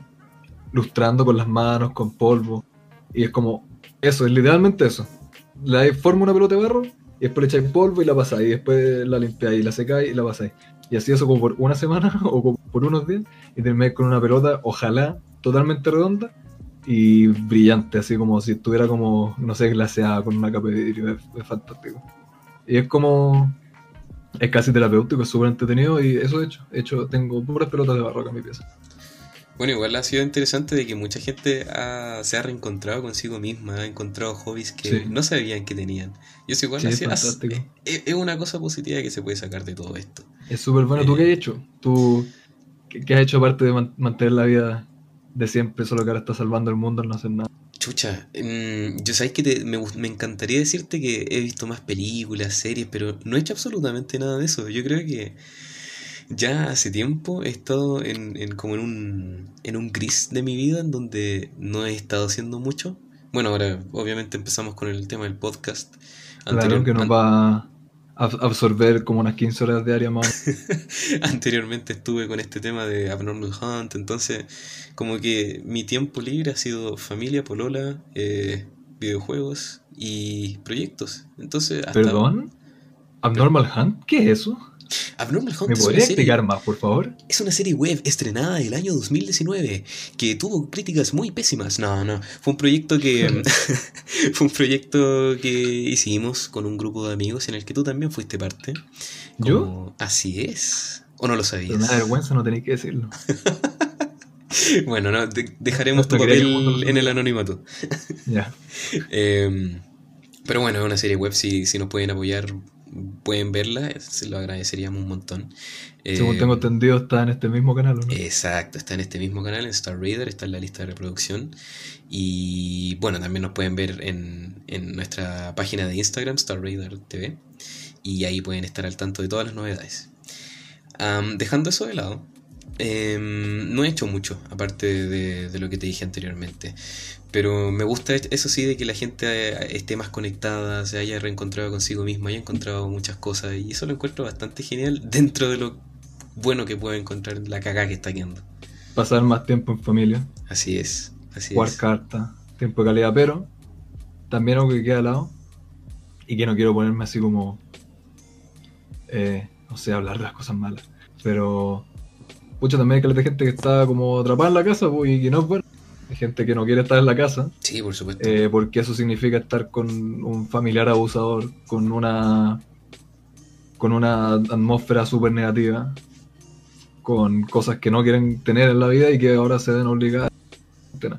lustrando con las manos, con polvo. Y es como eso, es literalmente eso. Dais forma una pelota de barro y después le echáis polvo y la pasáis, y después la limpiáis y la secáis y la pasáis. Y así eso como por una semana o como por unos días y termináis con una pelota, ojalá, totalmente redonda y brillante, así como si estuviera como, no sé, glaseada con una capa de vidrio, es, es fantástico. Y es como, es casi terapéutico, es súper entretenido y eso he hecho. He hecho, tengo puras pelotas de barro acá en mi pieza. Bueno, igual ha sido interesante de que mucha gente ha- se ha reencontrado consigo misma, ha encontrado hobbies que Sí. no sabían que tenían. Y eso igual Sí, es así- as- fantástico. es, es una cosa positiva que se puede sacar de todo esto. Es súper bueno. ¿Tú Eh. qué has hecho? ¿Tú qué, qué has hecho aparte de man- mantener la vida de siempre, solo que ahora estás salvando el mundo no hacer nada? Chucha, mm, yo sabes que te- me, me encantaría decirte que he visto más películas, series, pero no he hecho absolutamente nada de eso. Yo creo que ya hace tiempo he estado en, en como en un, en un gris de mi vida en donde no he estado haciendo mucho. Bueno, ahora obviamente empezamos con el tema del podcast. Claro, Anterior- que nos va a ab- absorber como unas 15 horas diarias más. Anteriormente estuve con este tema de Abnormal Hunt, entonces como que mi tiempo libre ha sido familia, polola, eh, videojuegos y proyectos. Entonces, hasta ¿Perdón? ¿Abnormal Hunt? ¿Qué es eso? Abnormal Hunt ¿Me es una, podría serie, explicar más, por favor? es una serie web estrenada el año 2019 que tuvo críticas muy pésimas. No, no, fue un proyecto que fue un proyecto que hicimos con un grupo de amigos en el que tú también fuiste parte. ¿Yo? Así es. ¿O no lo sabías? da vergüenza, no tenéis que decirlo. Bueno, no, de- dejaremos tu No mundo papel en el anonimato. Ya. Eh, pero bueno, es una serie web, si, si nos pueden apoyar, pueden verla, se lo agradeceríamos un montón. Eh, Según tengo entendido, está en este mismo canal, ¿o ¿no? Exacto, está en este mismo canal, en Star Raider, está en la lista de reproducción. Y bueno, también nos pueden ver en, en nuestra página de Instagram, Star Raider TV. Y ahí pueden estar al tanto de todas las novedades. Dejando eso de lado, em, no he hecho mucho, aparte de, de lo que te dije anteriormente. Pero me gusta eso sí de que la gente eh, esté más conectada, se haya reencontrado consigo misma, haya encontrado muchas cosas. Y eso lo encuentro bastante genial dentro de lo bueno que puede encontrar la cagada que está quedando. Pasar más tiempo en familia, Así es, así jugar es. cartas, tiempo de calidad, pero también algo que queda al lado y que no quiero ponerme así como, eh, no sé, hablar de las cosas malas, pero mucho también hay de gente que está como atrapada en la casa pues, y que no es bueno. Hay gente que no quiere estar en la casa Sí, por supuesto. eh, porque eso significa estar con un familiar abusador, con una con una atmósfera súper negativa, con cosas que no quieren tener en la vida y que ahora se ven obligadas a tener.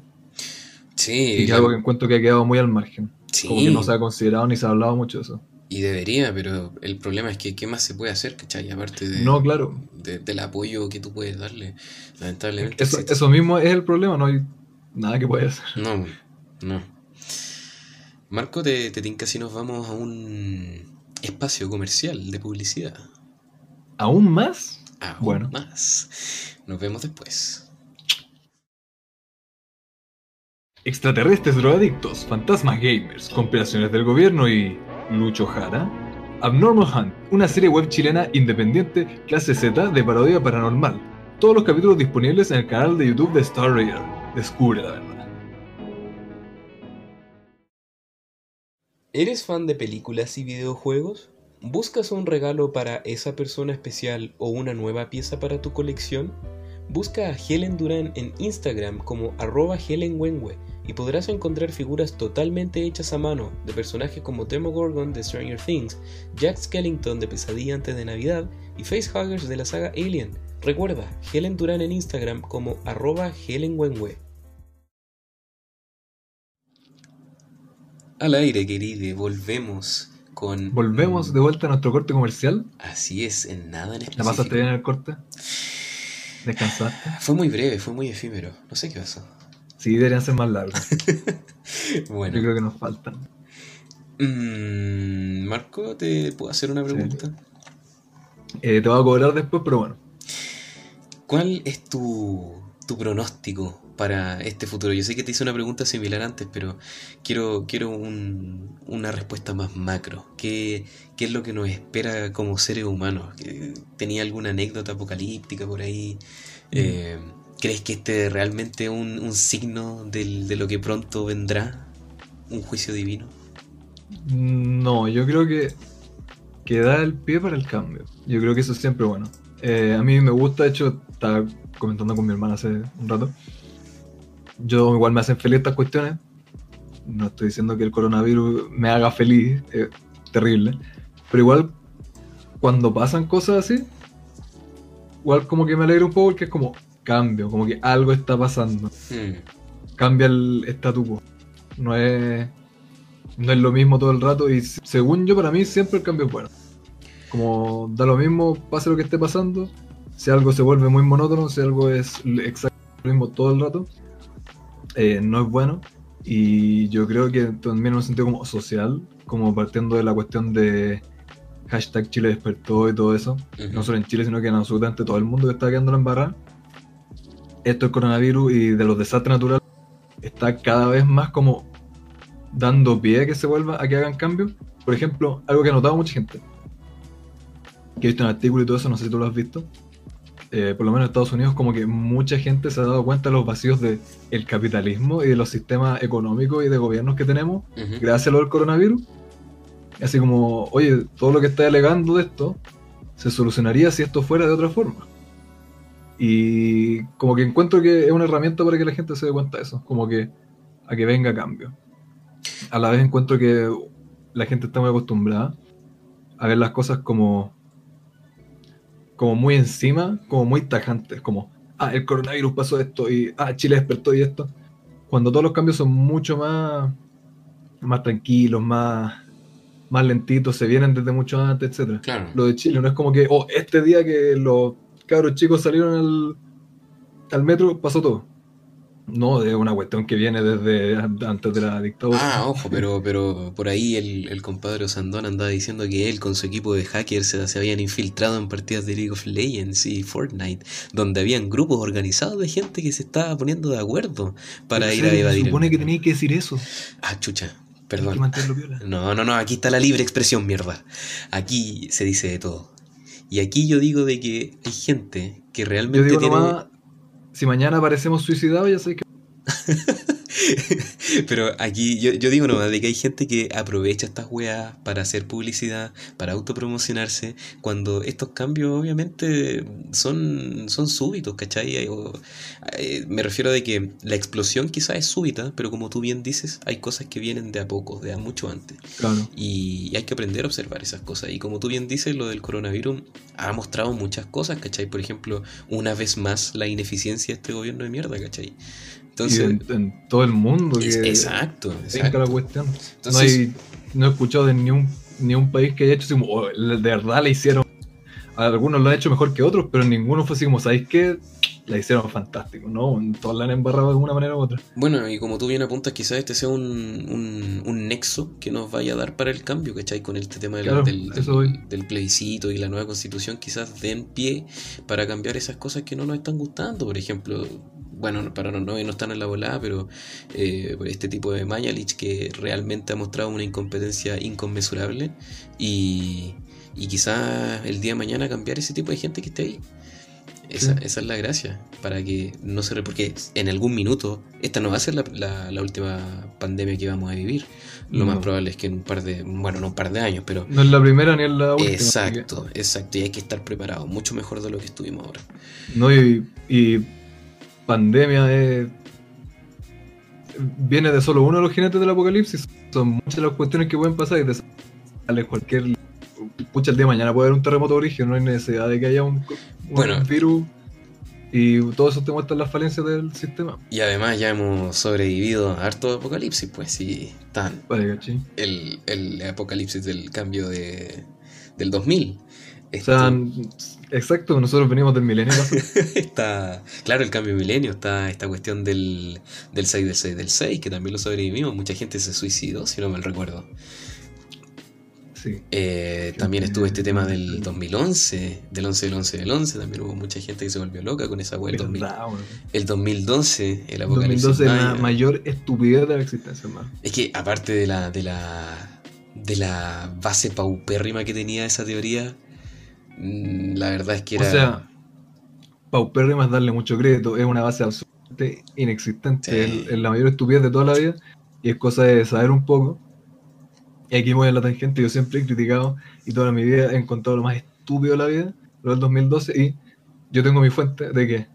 sí, Y que es la- algo que encuentro que ha quedado muy al margen. sí, Como que no se ha considerado ni se ha hablado mucho de eso. Y debería, pero el problema es que ¿qué más se puede hacer, cachai? Aparte de, No, claro. de- del apoyo que tú puedes darle. Lamentablemente. Eso, eso mismo es el problema, no hay nada que pueda hacer. No, no. Marco, te, te tinca si nos vamos a un espacio comercial de publicidad. ¿Aún más? Aún Bueno. más. Nos vemos después. Extraterrestres drogadictos, fantasmas gamers, compilaciones del gobierno y. Lucho Jara. Abnormal Hunt, una serie web chilena independiente, clase Z de parodia paranormal. Todos los capítulos disponibles en el canal de YouTube de Star Raider. Descubre la verdad. ¿Eres fan de películas y videojuegos? ¿Buscas un regalo para esa persona especial o una nueva pieza para tu colección? Busca a Helen Durán en Instagram como arroba Helen Wenwe y podrás encontrar figuras totalmente hechas a mano de personajes como Demogorgon de Stranger Things, Jack Skellington de Pesadilla antes de Navidad y Facehuggers de la saga Alien. Recuerda, Helen Durán en Instagram como arroba Helen Wenwe. Al aire, querido, volvemos con... Volvemos de vuelta a nuestro corte comercial. Así es, en nada en ¿La específico. pasaste bien en el corte? ¿Descansaste? Fue muy breve, fue muy efímero. No sé qué pasó. Sí, deberían ser más largos. Bueno. Yo creo que nos faltan. Mm, Marco, ¿te puedo hacer una pregunta? Eh, te voy a cobrar después, pero bueno. ¿Cuál es tu, tu pronóstico para este futuro? Yo sé que te hice una pregunta similar antes, pero quiero, quiero un- una respuesta más macro. ¿Qué, qué es lo que nos espera como seres humanos? ¿Que- ¿Tenía alguna anécdota apocalíptica por ahí? Eh, ¿Crees que este es realmente un, un signo del- de lo que pronto vendrá? ¿Un juicio divino? No, yo creo que, que da el pie para el cambio. Yo creo que eso es siempre bueno. Eh, a mí me gusta, de hecho, estaba comentando con mi hermana hace un rato. Yo igual me hacen feliz estas cuestiones. No estoy diciendo que el coronavirus me haga feliz, es terrible. Pero igual, cuando pasan cosas así, igual como que me alegra un poco porque es como cambio, como que algo está pasando Hmm, cambia el statu quo. No es, no es lo mismo todo el rato y según yo, para mí siempre el cambio es bueno. Como da lo mismo, pase lo que esté pasando, si algo se vuelve muy monótono, si algo es exactamente lo mismo todo el rato, eh, no es bueno. Y yo creo que también en un sentido como social, como partiendo de la cuestión de hashtag Chile despertó y todo eso, ujú. no solo en Chile, sino que en absolutamente todo el mundo que está quedando en barra. Esto del coronavirus y de los desastres naturales está cada vez más como dando pie a que se vuelva a que hagan cambios. Por ejemplo, algo que ha notado mucha gente, que he visto en artículos y todo eso, no sé si tú lo has visto. eh, por lo menos en Estados Unidos, como que mucha gente se ha dado cuenta de los vacíos del capitalismo y de los sistemas económicos y de gobiernos que tenemos Ujú. gracias a lo del coronavirus. Así como, oye, todo lo que está alegando de esto se solucionaría si esto fuera de otra forma. Y como que encuentro que es una herramienta para que la gente se dé cuenta de eso, como que a que venga cambio. A la vez encuentro que la gente está muy acostumbrada a ver las cosas como como muy encima, como muy tajantes, como ah, el coronavirus pasó esto y ah, Chile despertó y esto. Cuando todos los cambios son mucho más más tranquilos, más más lentitos, se vienen desde mucho antes, etcétera Claro. lo de Chile. No es como que, oh, este día que los cabros chicos salieron al, al metro, pasó todo. No, es una cuestión que viene desde antes de la dictadura. Ah, ojo, pero, pero por ahí el, el compadre Osandón andaba diciendo que él con su equipo de hackers se, se habían infiltrado en partidas de League of Legends y Fortnite, donde habían grupos organizados de gente que se estaba poniendo de acuerdo para Pero ir a se evadir. el supone que tenéis que decir eso. Ah, chucha, perdón. No, no, no, aquí está la libre expresión, mierda. Aquí se dice de todo. Y aquí yo digo de que hay gente que Yo realmente digo tiene... nomás, si mañana aparecemos suicidados, ya sabéis que... Pero aquí yo, yo digo nomás de que hay gente que aprovecha estas weas para hacer publicidad, para autopromocionarse, cuando estos cambios obviamente son, son súbitos, ¿cachai? O, eh, me refiero de que la explosión quizás es súbita, pero como tú bien dices, hay cosas que vienen de a poco, de a mucho antes. Claro. Y hay que aprender a observar esas cosas. Y como tú bien dices, lo del coronavirus ha mostrado muchas cosas, ¿cachai? Por ejemplo, una vez más la ineficiencia de este gobierno de mierda, ¿cachai? Y en, en todo el mundo. es- que exacto, exacto. la cuestión. no, hay, no he escuchado de ni un, ni un país que haya hecho como, "Oh, de verdad la hicieron. Algunos lo han hecho mejor que otros, pero ninguno fue así como, ¿sabéis qué? La hicieron fantástico, ¿no? Todos la han embarrado de alguna manera u otra. Bueno, y como tú bien apuntas, quizás este sea un, un, un nexo que nos vaya a dar para el cambio, ¿cachai? Con este tema del, Claro, del, del- del plebiscito y la nueva constitución, quizás den pie para cambiar esas cosas que no nos están gustando. Por ejemplo, bueno, para no, no no están en la volada, pero eh, este tipo de Mañalich que realmente ha mostrado una incompetencia inconmensurable y, y quizás el día de mañana cambiar ese tipo de gente que esté ahí. Esa, esa es la gracia, para que no se... re- Porque en algún minuto, esta no va a ser la, la- la última pandemia que vamos a vivir. Lo No. más probable es que en un par de... Bueno, no un par de años, pero... No es la primera ni es la última. Exacto, exacto. Y hay que estar preparado, mucho mejor de lo que estuvimos ahora. no, y, y pandemia es. Viene de solo uno de los jinetes del apocalipsis. Son muchas las cuestiones que pueden pasar y te sale cualquier. Pucha, el día de mañana puede haber un terremoto de origen, no hay necesidad de que haya un, un Bueno. virus. Y todo eso te muestra las falencias del sistema. Y además ya hemos sobrevivido a harto apocalipsis, pues sí, tan... El, el apocalipsis del cambio de, del 2000. O sea, Exacto, nosotros venimos del milenio. está, claro, el cambio de milenio, está esta cuestión del, del 6 del 6 del 6, que también lo sobrevivimos. Mucha gente se suicidó, si no me recuerdo. Sí. Eh, también estuvo este tema del 2011, del 11 del 11 del 11. También hubo mucha gente que se volvió loca con esa web. El, 2000 Verdad, weón. el 2012, el apocalipsis 2012 es la mayor estupidez de la existencia, hermano. Es que aparte de la, de la de la base paupérrima que tenía esa teoría, la verdad es que era O sea, paupérrima es darle mucho crédito, es una base absolutamente inexistente, Sí. es, es la mayor estupidez de toda la vida y es cosa de saber un poco. Y aquí voy a la tangente, yo siempre he criticado y toda mi vida he encontrado lo más estúpido de la vida, lo del 2012, y yo tengo mi fuente de que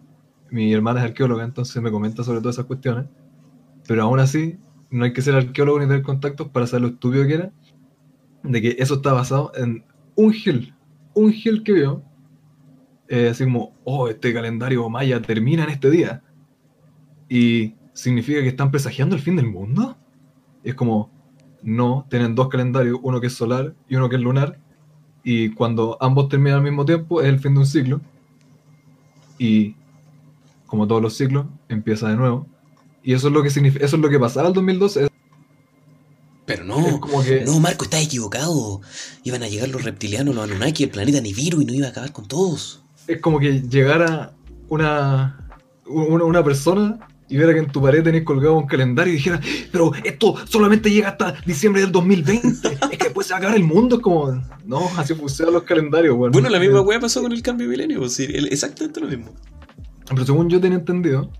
mi hermana es arqueóloga, entonces me comenta sobre todas esas cuestiones, pero aún así no hay que ser arqueólogo ni tener contactos para saber lo estúpido que era, de que eso está basado en un gil, un gil que vio, eh, así como, oh, este calendario maya termina en este día. Y significa que están presagiando el fin del mundo. Y es como, no, tienen dos calendarios, uno que es solar y uno que es lunar. Y cuando ambos terminan al mismo tiempo es el fin de un ciclo. Y como todos los ciclos, empieza de nuevo. Y eso es lo que eso es lo que pasaba el 2012. Pero no, como que no, Marco, estás equivocado. Iban a llegar los reptilianos, los Anunnaki, el planeta Nibiru y no iba a acabar con todos. es como que llegara una, una, una persona y viera que en tu pared tenés colgado un calendario y dijera, pero esto solamente llega hasta diciembre del 2020, es que después se va a acabar el mundo, es como, no, así funcionan los calendarios, weón. Bueno, la misma weá pasó con el cambio de milenio, pues, sí, exactamente lo mismo. Pero según yo tenía entendido,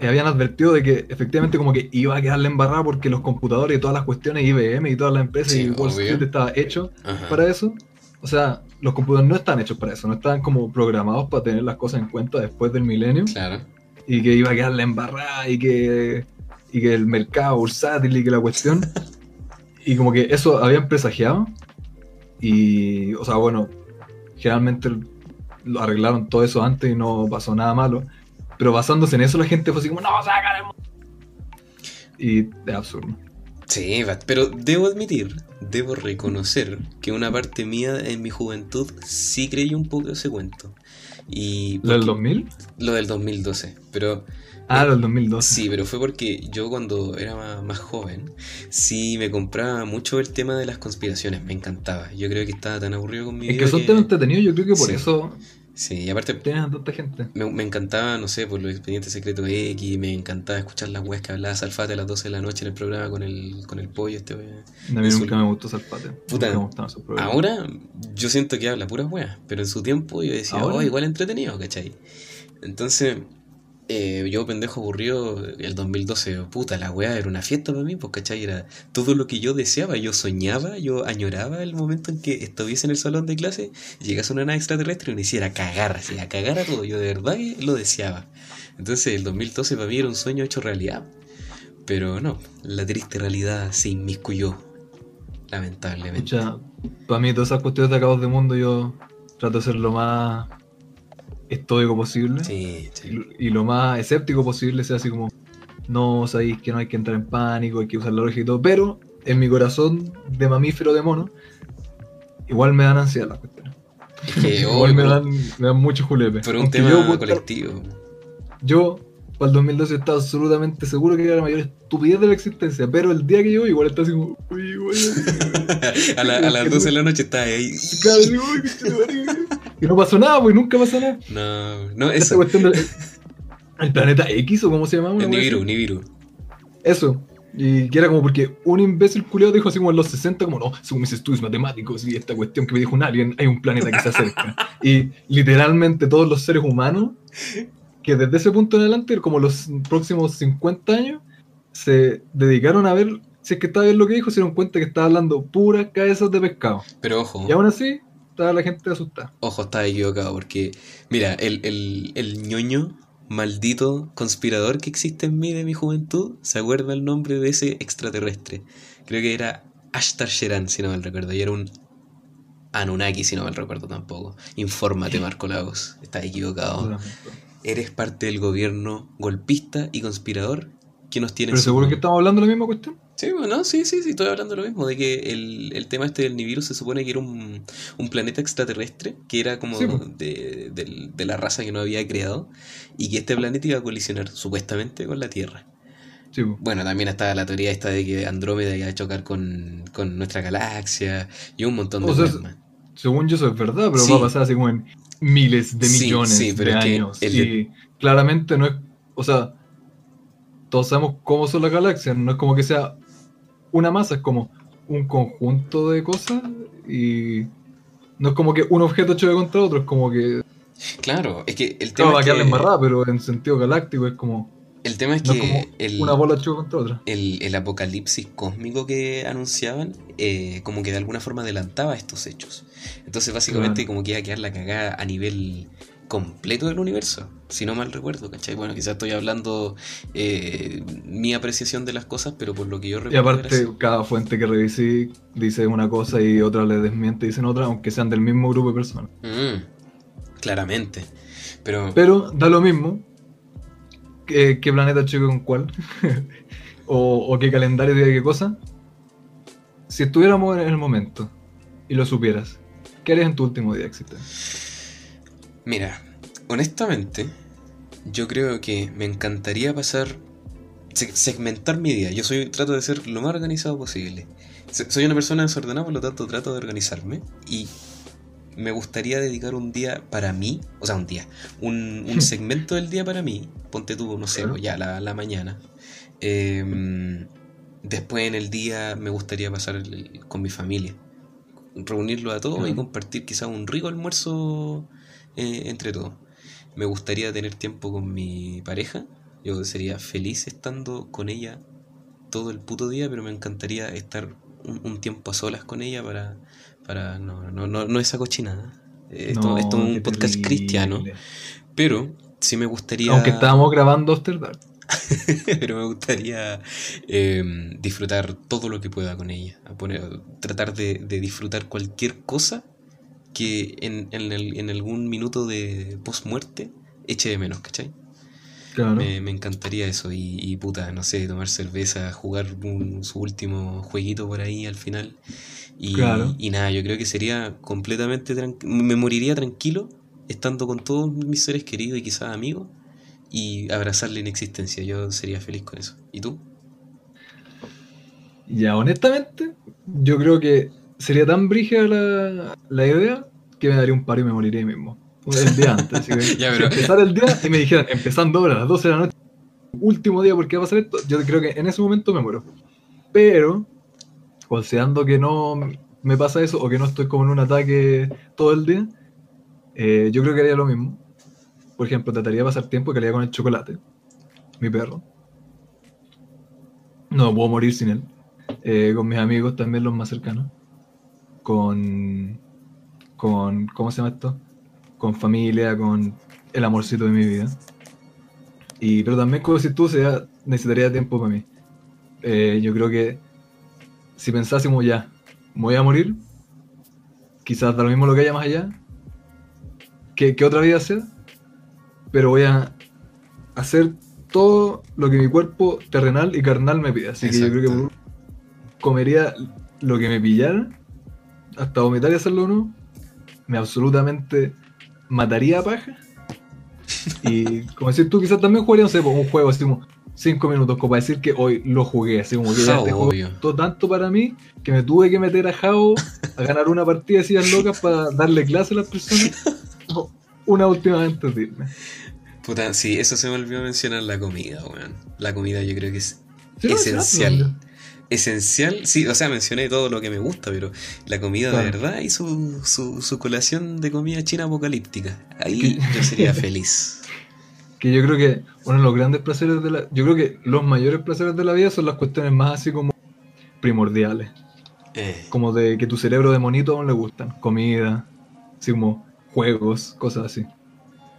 habían advertido de que efectivamente como que iba a quedar la embarrada porque los computadores y todas las cuestiones, IBM y todas las empresas Sí, y Wall obvio. Street estaba hecho Ajá. para eso. O sea, los computadores no están hechos para eso, no estaban como programados para tener las cosas en cuenta después del milenio. Claro. y que iba a quedar la embarrada y que, y que el mercado bursátil y que la cuestión. y como que eso habían presagiado. Y, o sea, bueno, generalmente lo arreglaron todo eso antes y no pasó nada malo. Pero basándose en eso, la gente fue así como, no, se va a caer el mundo". Y es absurdo. Sí, pero debo admitir, debo reconocer que una parte mía en mi juventud sí creyó un poco ese cuento. Y ¿Lo del porque- 2000? lo del 2012, pero Ah, lo del 2012. sí, pero fue porque yo cuando era más, más joven, sí me compraba mucho el tema de las conspiraciones, me encantaba. Yo creo que estaba tan aburrido con mi Es que son temas entretenidos, yo creo que por Sí. eso Sí, y aparte a tanta gente. me, me encantaba, no sé, por los expedientes secretos X, me encantaba escuchar las weas que hablaba Salfate a las 12 de la noche en el programa con el, con el pollo este wea. A mí nunca me gustó Salpate. Puta, me. Ahora yo siento que habla puras weas, pero en su tiempo yo decía, ¿Ahora? oh, igual entretenido, ¿cachai? Entonces, eh, yo pendejo aburrido, el 2012, puta, la wea era una fiesta para mí, pues, ¿cachai? Era todo lo que yo deseaba, yo soñaba, yo añoraba el momento en que estuviese en el salón de clase, llegase una nave extraterrestre y me hiciera cagar, así, a cagar a todo, yo de verdad que lo deseaba. Entonces, el 2012 para mí era un sueño hecho realidad. Pero no, la triste realidad se inmiscuyó, lamentablemente. Para mí todas esas cuestiones de acabos de mundo yo trato de ser lo más estoico posible Sí, sí. y, y lo más escéptico posible, sea así como, no, sabéis que no hay que entrar en pánico, hay que usar la lógica y todo, pero en mi corazón de mamífero de mono, igual me dan ansiedad las cuestiones. Igual me dan, me dan mucho julepe. Pero un Aunque tema yo, colectivo. yo para el 2012 estaba absolutamente seguro que era la mayor estupidez de la existencia, pero el día que yo igual estaba así como, uy, a, la- a las 12 de la noche está ahí. Y no pasó nada, pues nunca pasa nada. No, no, eso. cuestión del el planeta X o cómo se llamaba. El Nibiru. Nibiru. Eso. Y que era como porque un imbécil culiado dijo así como en los 60, como no, según mis estudios matemáticos y esta cuestión que me dijo un alien, hay un planeta que se acerca. y literalmente todos los seres humanos, que desde ese punto en adelante, como los próximos 50 años, se dedicaron a ver si es que estaba bien lo que dijo, se dieron cuenta que estaba hablando puras cabezas de pescado. Pero ojo, Y aún así, estaba la gente asustada. ojo, estaba equivocado porque, mira, el, el, el ñoño maldito conspirador que existe en mí de mi juventud, ¿se acuerda el nombre de ese extraterrestre? Creo que era Ashtar Sheran, si no mal recuerdo, y era un Anunnaki, si no mal recuerdo tampoco. Infórmate, Marco Lagos, estás equivocado. Eres parte del gobierno golpista y conspirador que nos tiene en Pero su- seguro que estamos hablando de la misma cuestión. Sí, bueno, sí, sí, sí, estoy hablando de lo mismo, de que el, el tema este del Nibiru se supone que era un, un planeta extraterrestre, que era como Sí, de, del- de la raza que no había creado, y que este planeta iba a colisionar supuestamente con la Tierra. Sí. Bueno, también está la teoría esta de que Andrómeda iba a chocar con, con nuestra galaxia y un montón de O sea. Según yo eso es verdad, pero Sí. va a pasar así como en miles de millones sí, pero de años. el Y claramente no es, o sea, todos sabemos cómo son las galaxias, no es como que sea una masa, es como un conjunto de cosas y no es como que un objeto choque contra otro, es como que Claro, es que el tema va a quedar que, embarrada, pero en sentido galáctico es como, el tema es no que como el, una bola choque contra otra. el, el apocalipsis cósmico que anunciaban, eh, como que de alguna forma adelantaba estos hechos. Entonces, básicamente, Claro. como que iba a quedar la cagada a nivel completo del universo, si no mal recuerdo, ¿cachai? Bueno, quizás estoy hablando eh, mi apreciación de las cosas, pero por lo que yo Y recuerdo. era aparte, cada fuente que revisé dice una cosa y otra le desmiente y dicen otra, aunque sean del mismo grupo de personas. Mm, claramente. Pero, Pero da lo mismo qué, qué planeta choque con cuál, o, qué calendario diga qué cosa. Si estuviéramos en el momento y lo supieras, ¿qué harías en tu último día de existencia? mira, honestamente, yo creo que me encantaría pasar. se- segmentar mi día. Yo soy trato de ser lo más organizado posible. Soy una persona desordenada, por lo tanto trato de organizarme. Y me gustaría dedicar un día para mí, o sea, un día, un, un segmento del día para mí. Ponte tú, no sé, Claro. pues ya la, la mañana. Em, después en el día me gustaría pasar el- con mi familia. Reunirlo a todos y compartir quizás un rico almuerzo eh, entre todos. Me gustaría tener tiempo con mi pareja. Yo sería feliz estando con ella todo el puto día, pero me encantaría estar un, un tiempo a solas con ella para... para no, no, no, no esa cochinada. Esto, No, esto es un podcast terrible. cristiano, pero sí me gustaría... Aunque estábamos grabando After Dark. pero me gustaría eh, disfrutar todo lo que pueda con ella. A poner- tratar de, de disfrutar cualquier cosa que en, en, el- en algún minuto de post-muerte eche de menos, ¿cachai? Claro. Me, me encantaría eso. Y, y puta, no sé, tomar cerveza, jugar un- su último jueguito por ahí al final. Y, Claro. y nada, yo creo que sería completamente tranquilo. Me moriría tranquilo estando con todos mis seres queridos y quizás amigos y abrazar la inexistencia. Yo sería feliz con eso. ¿Y tú? Ya, honestamente, yo creo que sería tan brígida la, la idea que me daría un paro y me moriría ahí mismo. El día antes. así que Ya, si pero- empezara el día y me dijeran, empezando ahora a las 12 de la noche, último día porque va a pasar esto, yo creo que en ese momento me muero. Pero, considerando que no me pasa eso o que no estoy como en un ataque todo el día, eh, yo creo que haría lo mismo. Por ejemplo, trataría de pasar tiempo que haría con el chocolate, mi perro. No puedo morir sin él. Eh, con mis amigos también los más cercanos. Con, con, ¿cómo se llama esto? Con familia, con el amorcito de mi vida. Y, pero también, como si tú, sería, necesitaría tiempo para mí. Eh, yo creo que si pensásemos ya, me voy a morir, quizás da lo mismo lo que haya más allá, que, que otra vida sea, pero voy a hacer todo lo que mi cuerpo terrenal y carnal me pida. Así que yo creo que comería lo que me pillara, hasta vomitar y hacerlo o no, me absolutamente mataría a paja. Y como decís tú, quizás también jugaría, no sé, pues, un juego así como 5 minutos, como para decir que hoy lo jugué, así como que ya este juego obvio. costó tanto para mí que me tuve que meter a Jao a ganar una partida de sillas locas para darle clase a las personas. Una última vez antes de irme. Puta, sí, eso se me olvidó mencionar la comida, weón. La comida yo creo que es Sí, esencial. Esencial, sí, o sea, mencioné todo lo que me gusta, pero la comida de verdad y su, su, su colación de comida china apocalíptica. Ahí yo sería feliz. Que yo creo que uno de los grandes placeres de la. Yo creo que los mayores placeres de la vida son las cuestiones más así como primordiales. Eh, Como de que tu cerebro de monito aún le gustan. Comida, así como juegos, cosas así.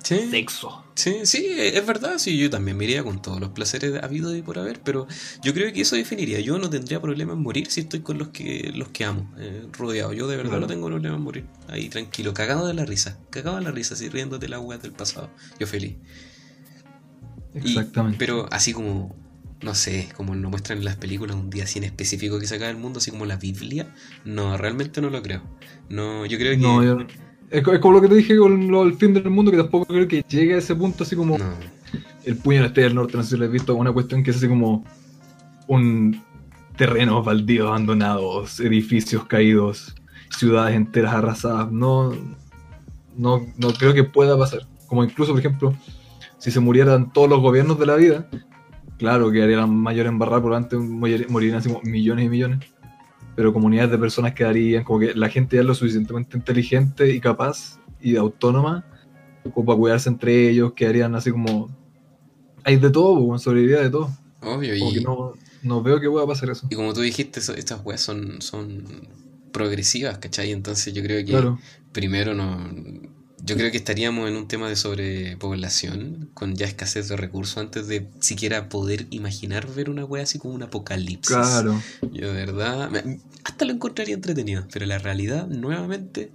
sí, Sexo. sí, sí, es verdad, sí, yo también me iría con todos los placeres habidos y por haber, pero yo creo que eso definiría. Yo no tendría problema en morir si estoy con los que los que amo, eh, rodeado. Yo de verdad Claro. no tengo problema en morir. Ahí tranquilo, cagado de la risa, cagado de la risa, así riéndote la weas del pasado. Yo feliz. Y- Exactamente. pero así como no sé, como lo muestran en las películas, un día así en específico que se acabe el mundo, así como la Biblia. No, realmente no lo creo. No, yo creo que. No, yo- es, co- es como lo que te dije con lo del fin del mundo, que tampoco creo que llegue a ese punto así como No. el puño en la estrella del norte, no sé si lo has visto, una cuestión que es así como un terreno baldío abandonados, edificios caídos, ciudades enteras arrasadas. No, no, no creo que pueda pasar. Como incluso, por ejemplo, si se murieran todos los gobiernos de la vida, claro que haría la mayor embarrada, probablemente morir- morirían así como millones y millones. Pero comunidades de personas quedarían, como que la gente ya es lo suficientemente inteligente y capaz y autónoma como para cuidarse entre ellos, quedarían así como... Hay de todo, pues, sobreviviría de todo. Obvio, Como que y, no, no veo que pueda pasar eso. y como tú dijiste, estas weas son, son progresivas, ¿cachai? Entonces yo creo que Claro, primero no. Yo creo que estaríamos en un tema de sobrepoblación, con ya escasez de recursos, antes de siquiera poder imaginar ver una wea así como un apocalipsis. claro. Yo de verdad, hasta lo encontraría entretenido, pero la realidad, nuevamente,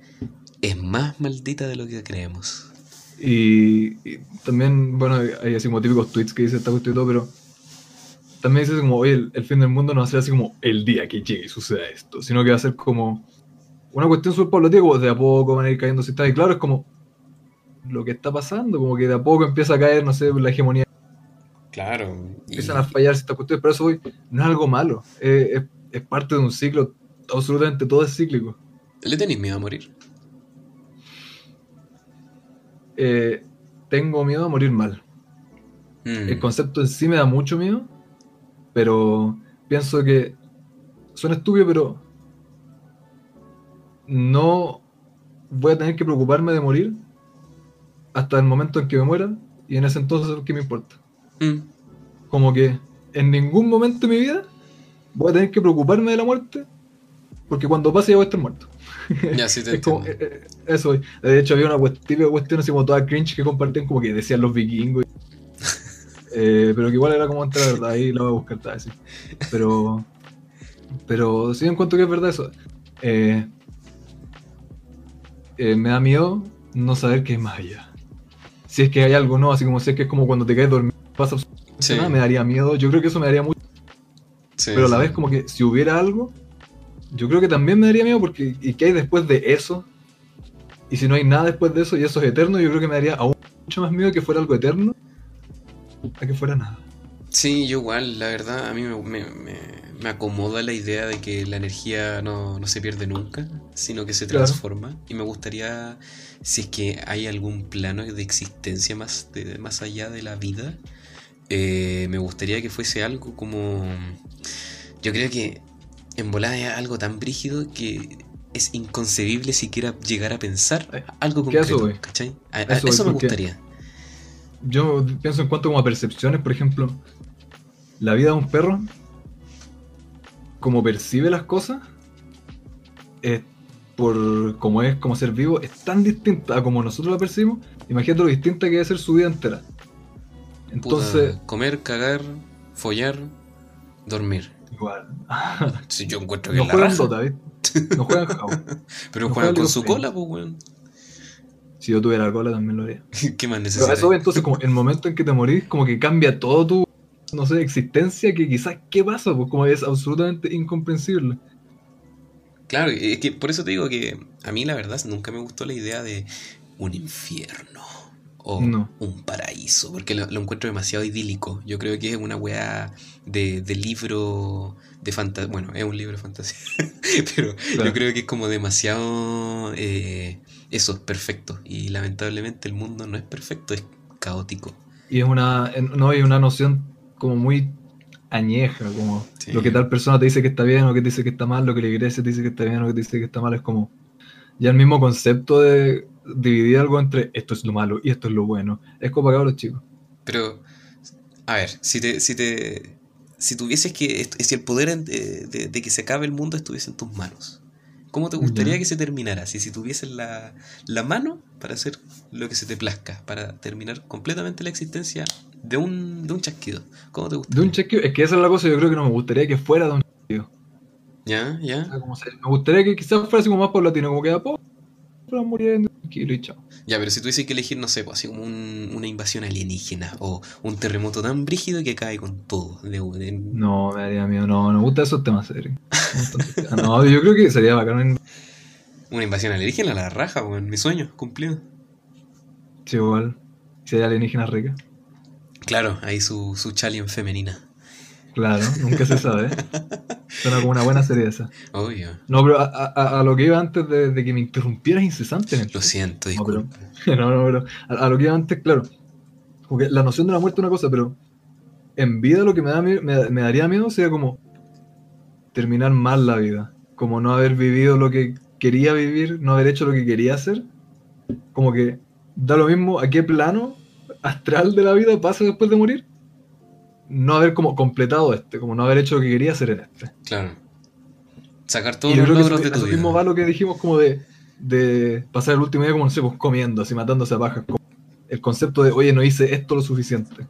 es más maldita de lo que creemos. Y, y también, bueno, hay así como típicos tweets que dice esta cuestión y todo, pero también dice como, oye, el, el fin del mundo no va a ser así como el día que llegue y suceda esto, sino que va a ser como una cuestión súper paulatina, como de a poco van a ir cayendo ciudades. Y claro, es como lo que está pasando, como que de a poco empieza a caer, no sé, la hegemonía, Claro. y- empiezan a fallar ciertas cuestiones, pero eso hoy no es algo malo, es parte de un ciclo, absolutamente todo es cíclico. ¿Le tenéis miedo a morir? Eh, tengo miedo a morir mal. Mm, El concepto en sí me da mucho miedo, pero pienso que suena estúpido, pero no voy a tener que preocuparme de morir hasta el momento en que me muera y en ese entonces ¿qué me importa? mm, Como que en ningún momento de mi vida voy a tener que preocuparme de la muerte porque cuando pase ya voy a estar muerto. Ya, sí te Es como, eh, eh, eso. De hecho, había una cuest- típica cuestión así como toda cringe que compartían como que decían los vikingos. Eh, pero que igual era como entre la verdad, ahí la voy a buscar, tal, sí. Pero, pero sí encuentro que es verdad eso. Eh, eh, me da miedo no saber qué es más allá. Si es que hay algo, ¿no? Así como si es que es como cuando te caes dormido, pasa absolutamente Sí, nada, me daría miedo. Yo creo que eso me daría mucho sí, pero a la vez como que si hubiera algo, yo creo que también me daría miedo porque ¿y qué hay después de eso? Y si no hay nada después de eso y eso es eterno, yo creo que me daría aún mucho más miedo que fuera algo eterno a que fuera nada. Sí, yo igual, la verdad, a mí me, me- me- me acomoda la idea de que la energía no, no se pierde nunca, sino que se Claro. transforma. Y me gustaría, si es que hay algún plano de existencia más, de, más allá de la vida, eh, me gustaría que fuese algo como... Yo creo que en volada es algo tan brígido que es inconcebible siquiera llegar a pensar Eh, algo ¿qué a eso concreto, voy? ¿cachai? A- a- A eso eso me gustaría. Yo pienso en cuanto como a percepciones, por ejemplo, la vida de un perro, como percibe las cosas, es por como es como ser vivo, es tan distinta a como nosotros la percibimos. Imagínate lo distinta que debe ser su vida entera. Puta, Entonces, comer, cagar, follar, dormir. igual. Si yo encuentro que No es la juegan raja. Dota, ¿viste? No juegan Jao. Pero no juegan juegan con su cola, pues, weón. Si yo tuviera cola también lo haría. ¿Qué más Pero necesitas? eso, entonces, como el momento en que te morís, como que cambia todo tu, no sé, existencia, que quizás, ¿qué pasa? Pues como es absolutamente incomprensible. Claro, es que por eso te digo que a mí la verdad nunca me gustó la idea de un infierno o No. un paraíso, porque lo, lo encuentro demasiado idílico. Yo creo que es una weá de, de libro de fantasía. Bueno, es un libro de fantasía, pero Claro. yo creo que es como demasiado... eh, eso, perfecto. Y lamentablemente el mundo no es perfecto, es caótico. Y es una, no, hay una noción como muy añeja, como Sí. lo que tal persona te dice que está bien o que te dice que está mal, lo que la iglesia te dice que está bien o que te dice que está mal, es como ya el mismo concepto de dividir algo entre esto es lo malo y esto es lo bueno. Es como para los chicos. Pero, a ver, si te, si te, si tuvieses que, si el poder de, de- de que se acabe el mundo estuviese en tus manos, ¿cómo te gustaría que se terminara? Si, si tuvieses la, la mano para hacer lo que se te plazca, para terminar completamente la existencia de un, de un chasquido, ¿cómo te De gustaría? un chequeo, es que esa es la cosa, yo creo que no me gustaría que fuera de un chequeo. ¿Ya? ¿Ya? me gustaría que quizás fuera así como más paulatino, como que de a poco tranquilo y chao. Ya, pero si tú dices que elegir, no sé, pues, así como un- una invasión alienígena o un terremoto tan brígido que cae con todo. de- de- No, me daría miedo, no, no me gustan esos temas serios. No, yo creo que sería bacán. en- Una invasión alienígena, la raja, weón. Mi sueño cumplido. Sí, igual. Si hay alienígenas ricas. Claro, ahí su, su Chalien femenina. Claro, nunca se sabe. Suena como una buena serie esa. Obvio. No, pero a, a- a lo que iba antes de, de que me interrumpieras incesantemente. Lo siento, disculpa. No, no, pero a, a lo que iba antes, claro. Porque la noción de la muerte es una cosa, pero en vida lo que me, da, me, me daría miedo sería como terminar mal la vida. Como no haber vivido lo que quería vivir, no haber hecho lo que quería hacer. Como que da lo mismo a qué plano astral de la vida pasa después de morir. No haber como completado este, como no haber hecho lo que quería hacer en este. Claro. Sacar todos los que logros eso, de tu vida. mismo va lo que dijimos como de, de pasar el último día como, no sé, pues comiendo, así matándose a pajas. El concepto de, oye, no hice esto lo suficiente.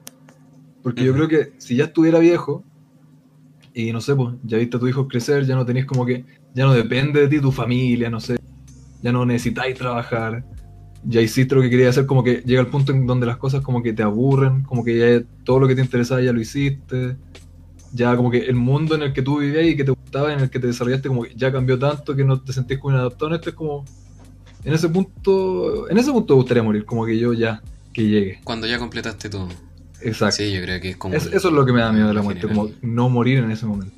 Porque yo creo que si ya estuviera viejo, y no sé, pues ya viste a tu hijo crecer, ya no tenés como que, ya no depende de ti tu familia, no sé, ya no necesitáis trabajar, ya hiciste lo que querías hacer, como que llega el punto en donde las cosas como que te aburren, como que ya todo lo que te interesaba ya lo hiciste, ya como que el mundo en el que tú vivías y que te gustaba, en el que te desarrollaste, como que ya cambió tanto que no te sentís como inadaptado en esto, es como, en ese punto, en ese punto me gustaría morir, como que yo ya, que llegue, Cuando ya completaste todo. exacto. Sí, yo creo que es como. Es- eso es lo que me da miedo de la muerte, general. como no morir en ese momento.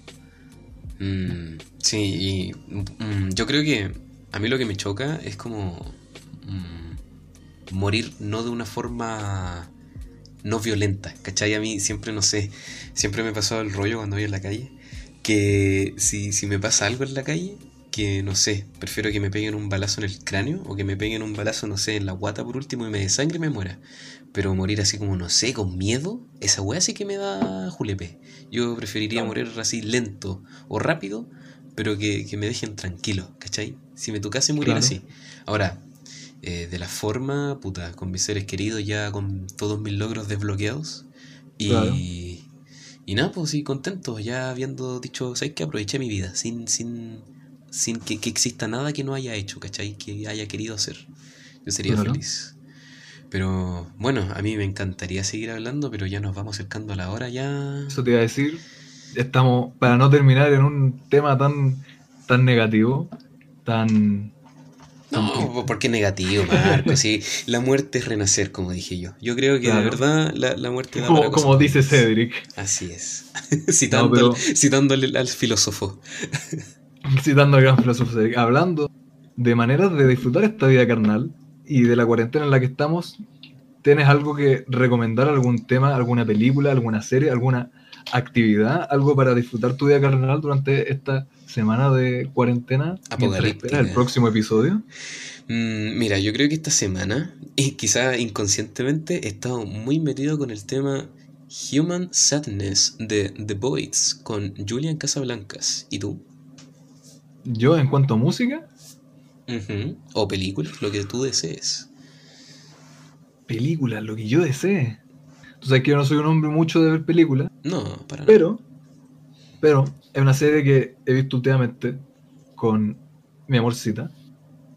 Mm, sí, y mm, yo creo que a mí lo que me choca es como mm, morir no de una forma no violenta, ¿cachai? A mí siempre, no sé, siempre me pasó el rollo cuando voy en la calle, que si, si me pasa algo en la calle, que no sé, prefiero que me peguen un balazo en el cráneo o que me peguen un balazo, no sé, en la guata por último y me desangre y me muera. Pero morir así como, no sé, con miedo, esa weá sí que me da julepe. Yo preferiría morir así lento o rápido, pero que, que me dejen tranquilo, ¿cachai? Si me tocase morir Claro. así. Ahora, eh, de la forma, puta, con mis seres queridos, ya con todos mis logros desbloqueados. Y, Claro. y nada, pues sí, contento, ya habiendo dicho, ¿sabes qué? Aproveché mi vida, sin, sin, sin que, que exista nada que no haya hecho, ¿cachai? Que haya querido hacer. Yo sería Claro. feliz. Pero bueno, a mí me encantaría seguir hablando, pero ya nos vamos acercando a la hora ya. Eso te iba a decir. Estamos, para no terminar en un tema tan, tan negativo, tan... No, ¿por qué negativo, Marco? Sí, la muerte es renacer, como dije yo. Yo creo que Claro. de verdad la, la muerte da como, como dice. Cedric, Así es. Citando, pero- citándole al filósofo. citando al gran filósofo Cedric, hablando de maneras de disfrutar esta vida carnal y de la cuarentena en la que estamos, ¿tienes algo que recomendar? ¿Algún tema, alguna película, alguna serie, alguna actividad? ¿Algo para disfrutar tu vida carnal durante esta semana de cuarentena? mientras esperas el próximo episodio? Mm, mira, yo creo que esta semana, y quizá inconscientemente, he estado muy metido con el tema Human Sadness de The Voids con Julian Casablancas. ¿Y tú? Yo, en cuanto a música. O películas, lo que tú desees. películas, lo que yo desee. Tú sabes que yo no soy un hombre mucho de ver películas, No, para nada. pero, pero es una serie que he visto últimamente con mi amorcita,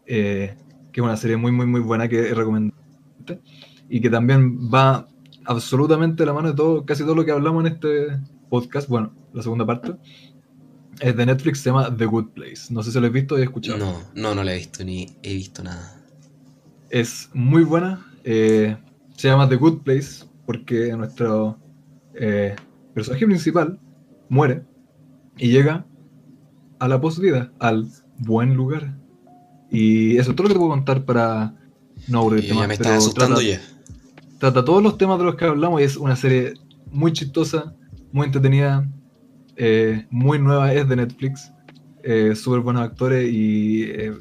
eh, que es una serie muy, muy, muy buena que recomiendo y que también va absolutamente de la mano de todo, casi todo lo que hablamos en este podcast, bueno, la segunda parte, es de Netflix, se llama The Good Place. No sé si lo has visto o has escuchado. No, no, no la he visto ni he visto nada. Es muy buena. eh, se llama The Good Place porque nuestro eh, personaje principal muere y llega a la posvida, al buen lugar. Y eso es todo lo que te puedo contar para no aburrirte más, me estás asustando trata, ya. trata todos los temas de los que hablamos y es una serie muy chistosa, muy entretenida, eh, muy nueva, es de Netflix, eh, súper buenos actores y eh,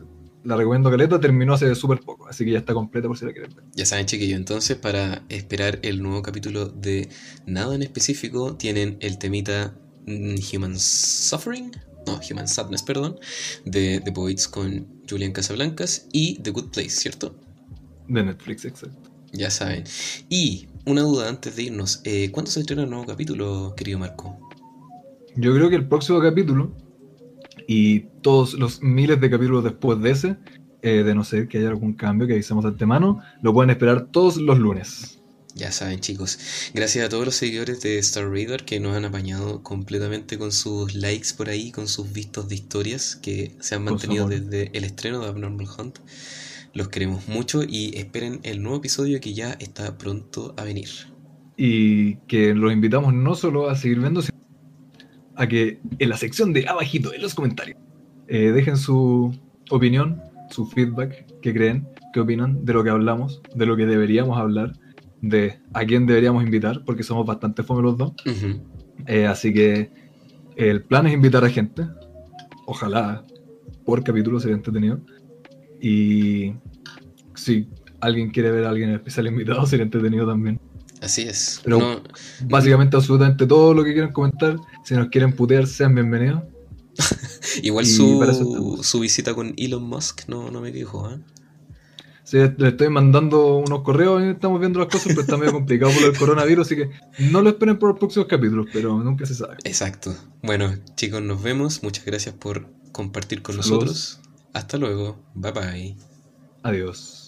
la recomiendo caleta, terminó hace súper poco, así que ya está completa por si la quieren ver. Ya saben, chiquillos, entonces para esperar el nuevo capítulo de Nada en específico, tienen el temita Human Suffering, no, Human Sadness, perdón, de The Voids con Julian Casablancas y The Good Place, ¿cierto? De Netflix, exacto. Ya saben. Y una duda antes de irnos, eh, ¿cuándo se estrena el nuevo capítulo, querido Marco? Yo creo que el próximo capítulo y todos los miles de capítulos después de ese eh, de no ser que haya algún cambio que avisemos de antemano, lo pueden esperar todos los lunes. Ya saben chicos, gracias a todos los seguidores de Star Raider que nos han apañado completamente con sus likes por ahí, con sus vistos de historias que se han mantenido desde el estreno de Abnormal Hunt. Los queremos mucho y esperen el nuevo episodio que ya está pronto a venir. Y que los invitamos no solo a seguir viendo, sino a que en la sección de abajito, en los comentarios, eh, dejen su opinión, su feedback, qué creen, qué opinan de lo que hablamos, de lo que deberíamos hablar, de a quién deberíamos invitar, porque somos bastante fome los dos. Eh, así que el plan es invitar a gente. Ojalá por capítulo sería entretenido. Y si alguien quiere ver a alguien especial invitado, sería entretenido también. Así es. Pero básicamente, absolutamente todo lo que quieran comentar, si nos quieren putear, sean bienvenidos. Igual su, su, visita con Elon Musk no, no me dijo, ¿eh? Sí, le estoy mandando unos correos y estamos viendo las cosas, pero está medio complicado por el coronavirus, así que no lo esperen por los próximos capítulos, pero nunca se sabe. Exacto. Bueno, chicos, nos vemos. Muchas gracias por compartir con nosotros. Hasta luego. Bye bye. Adiós.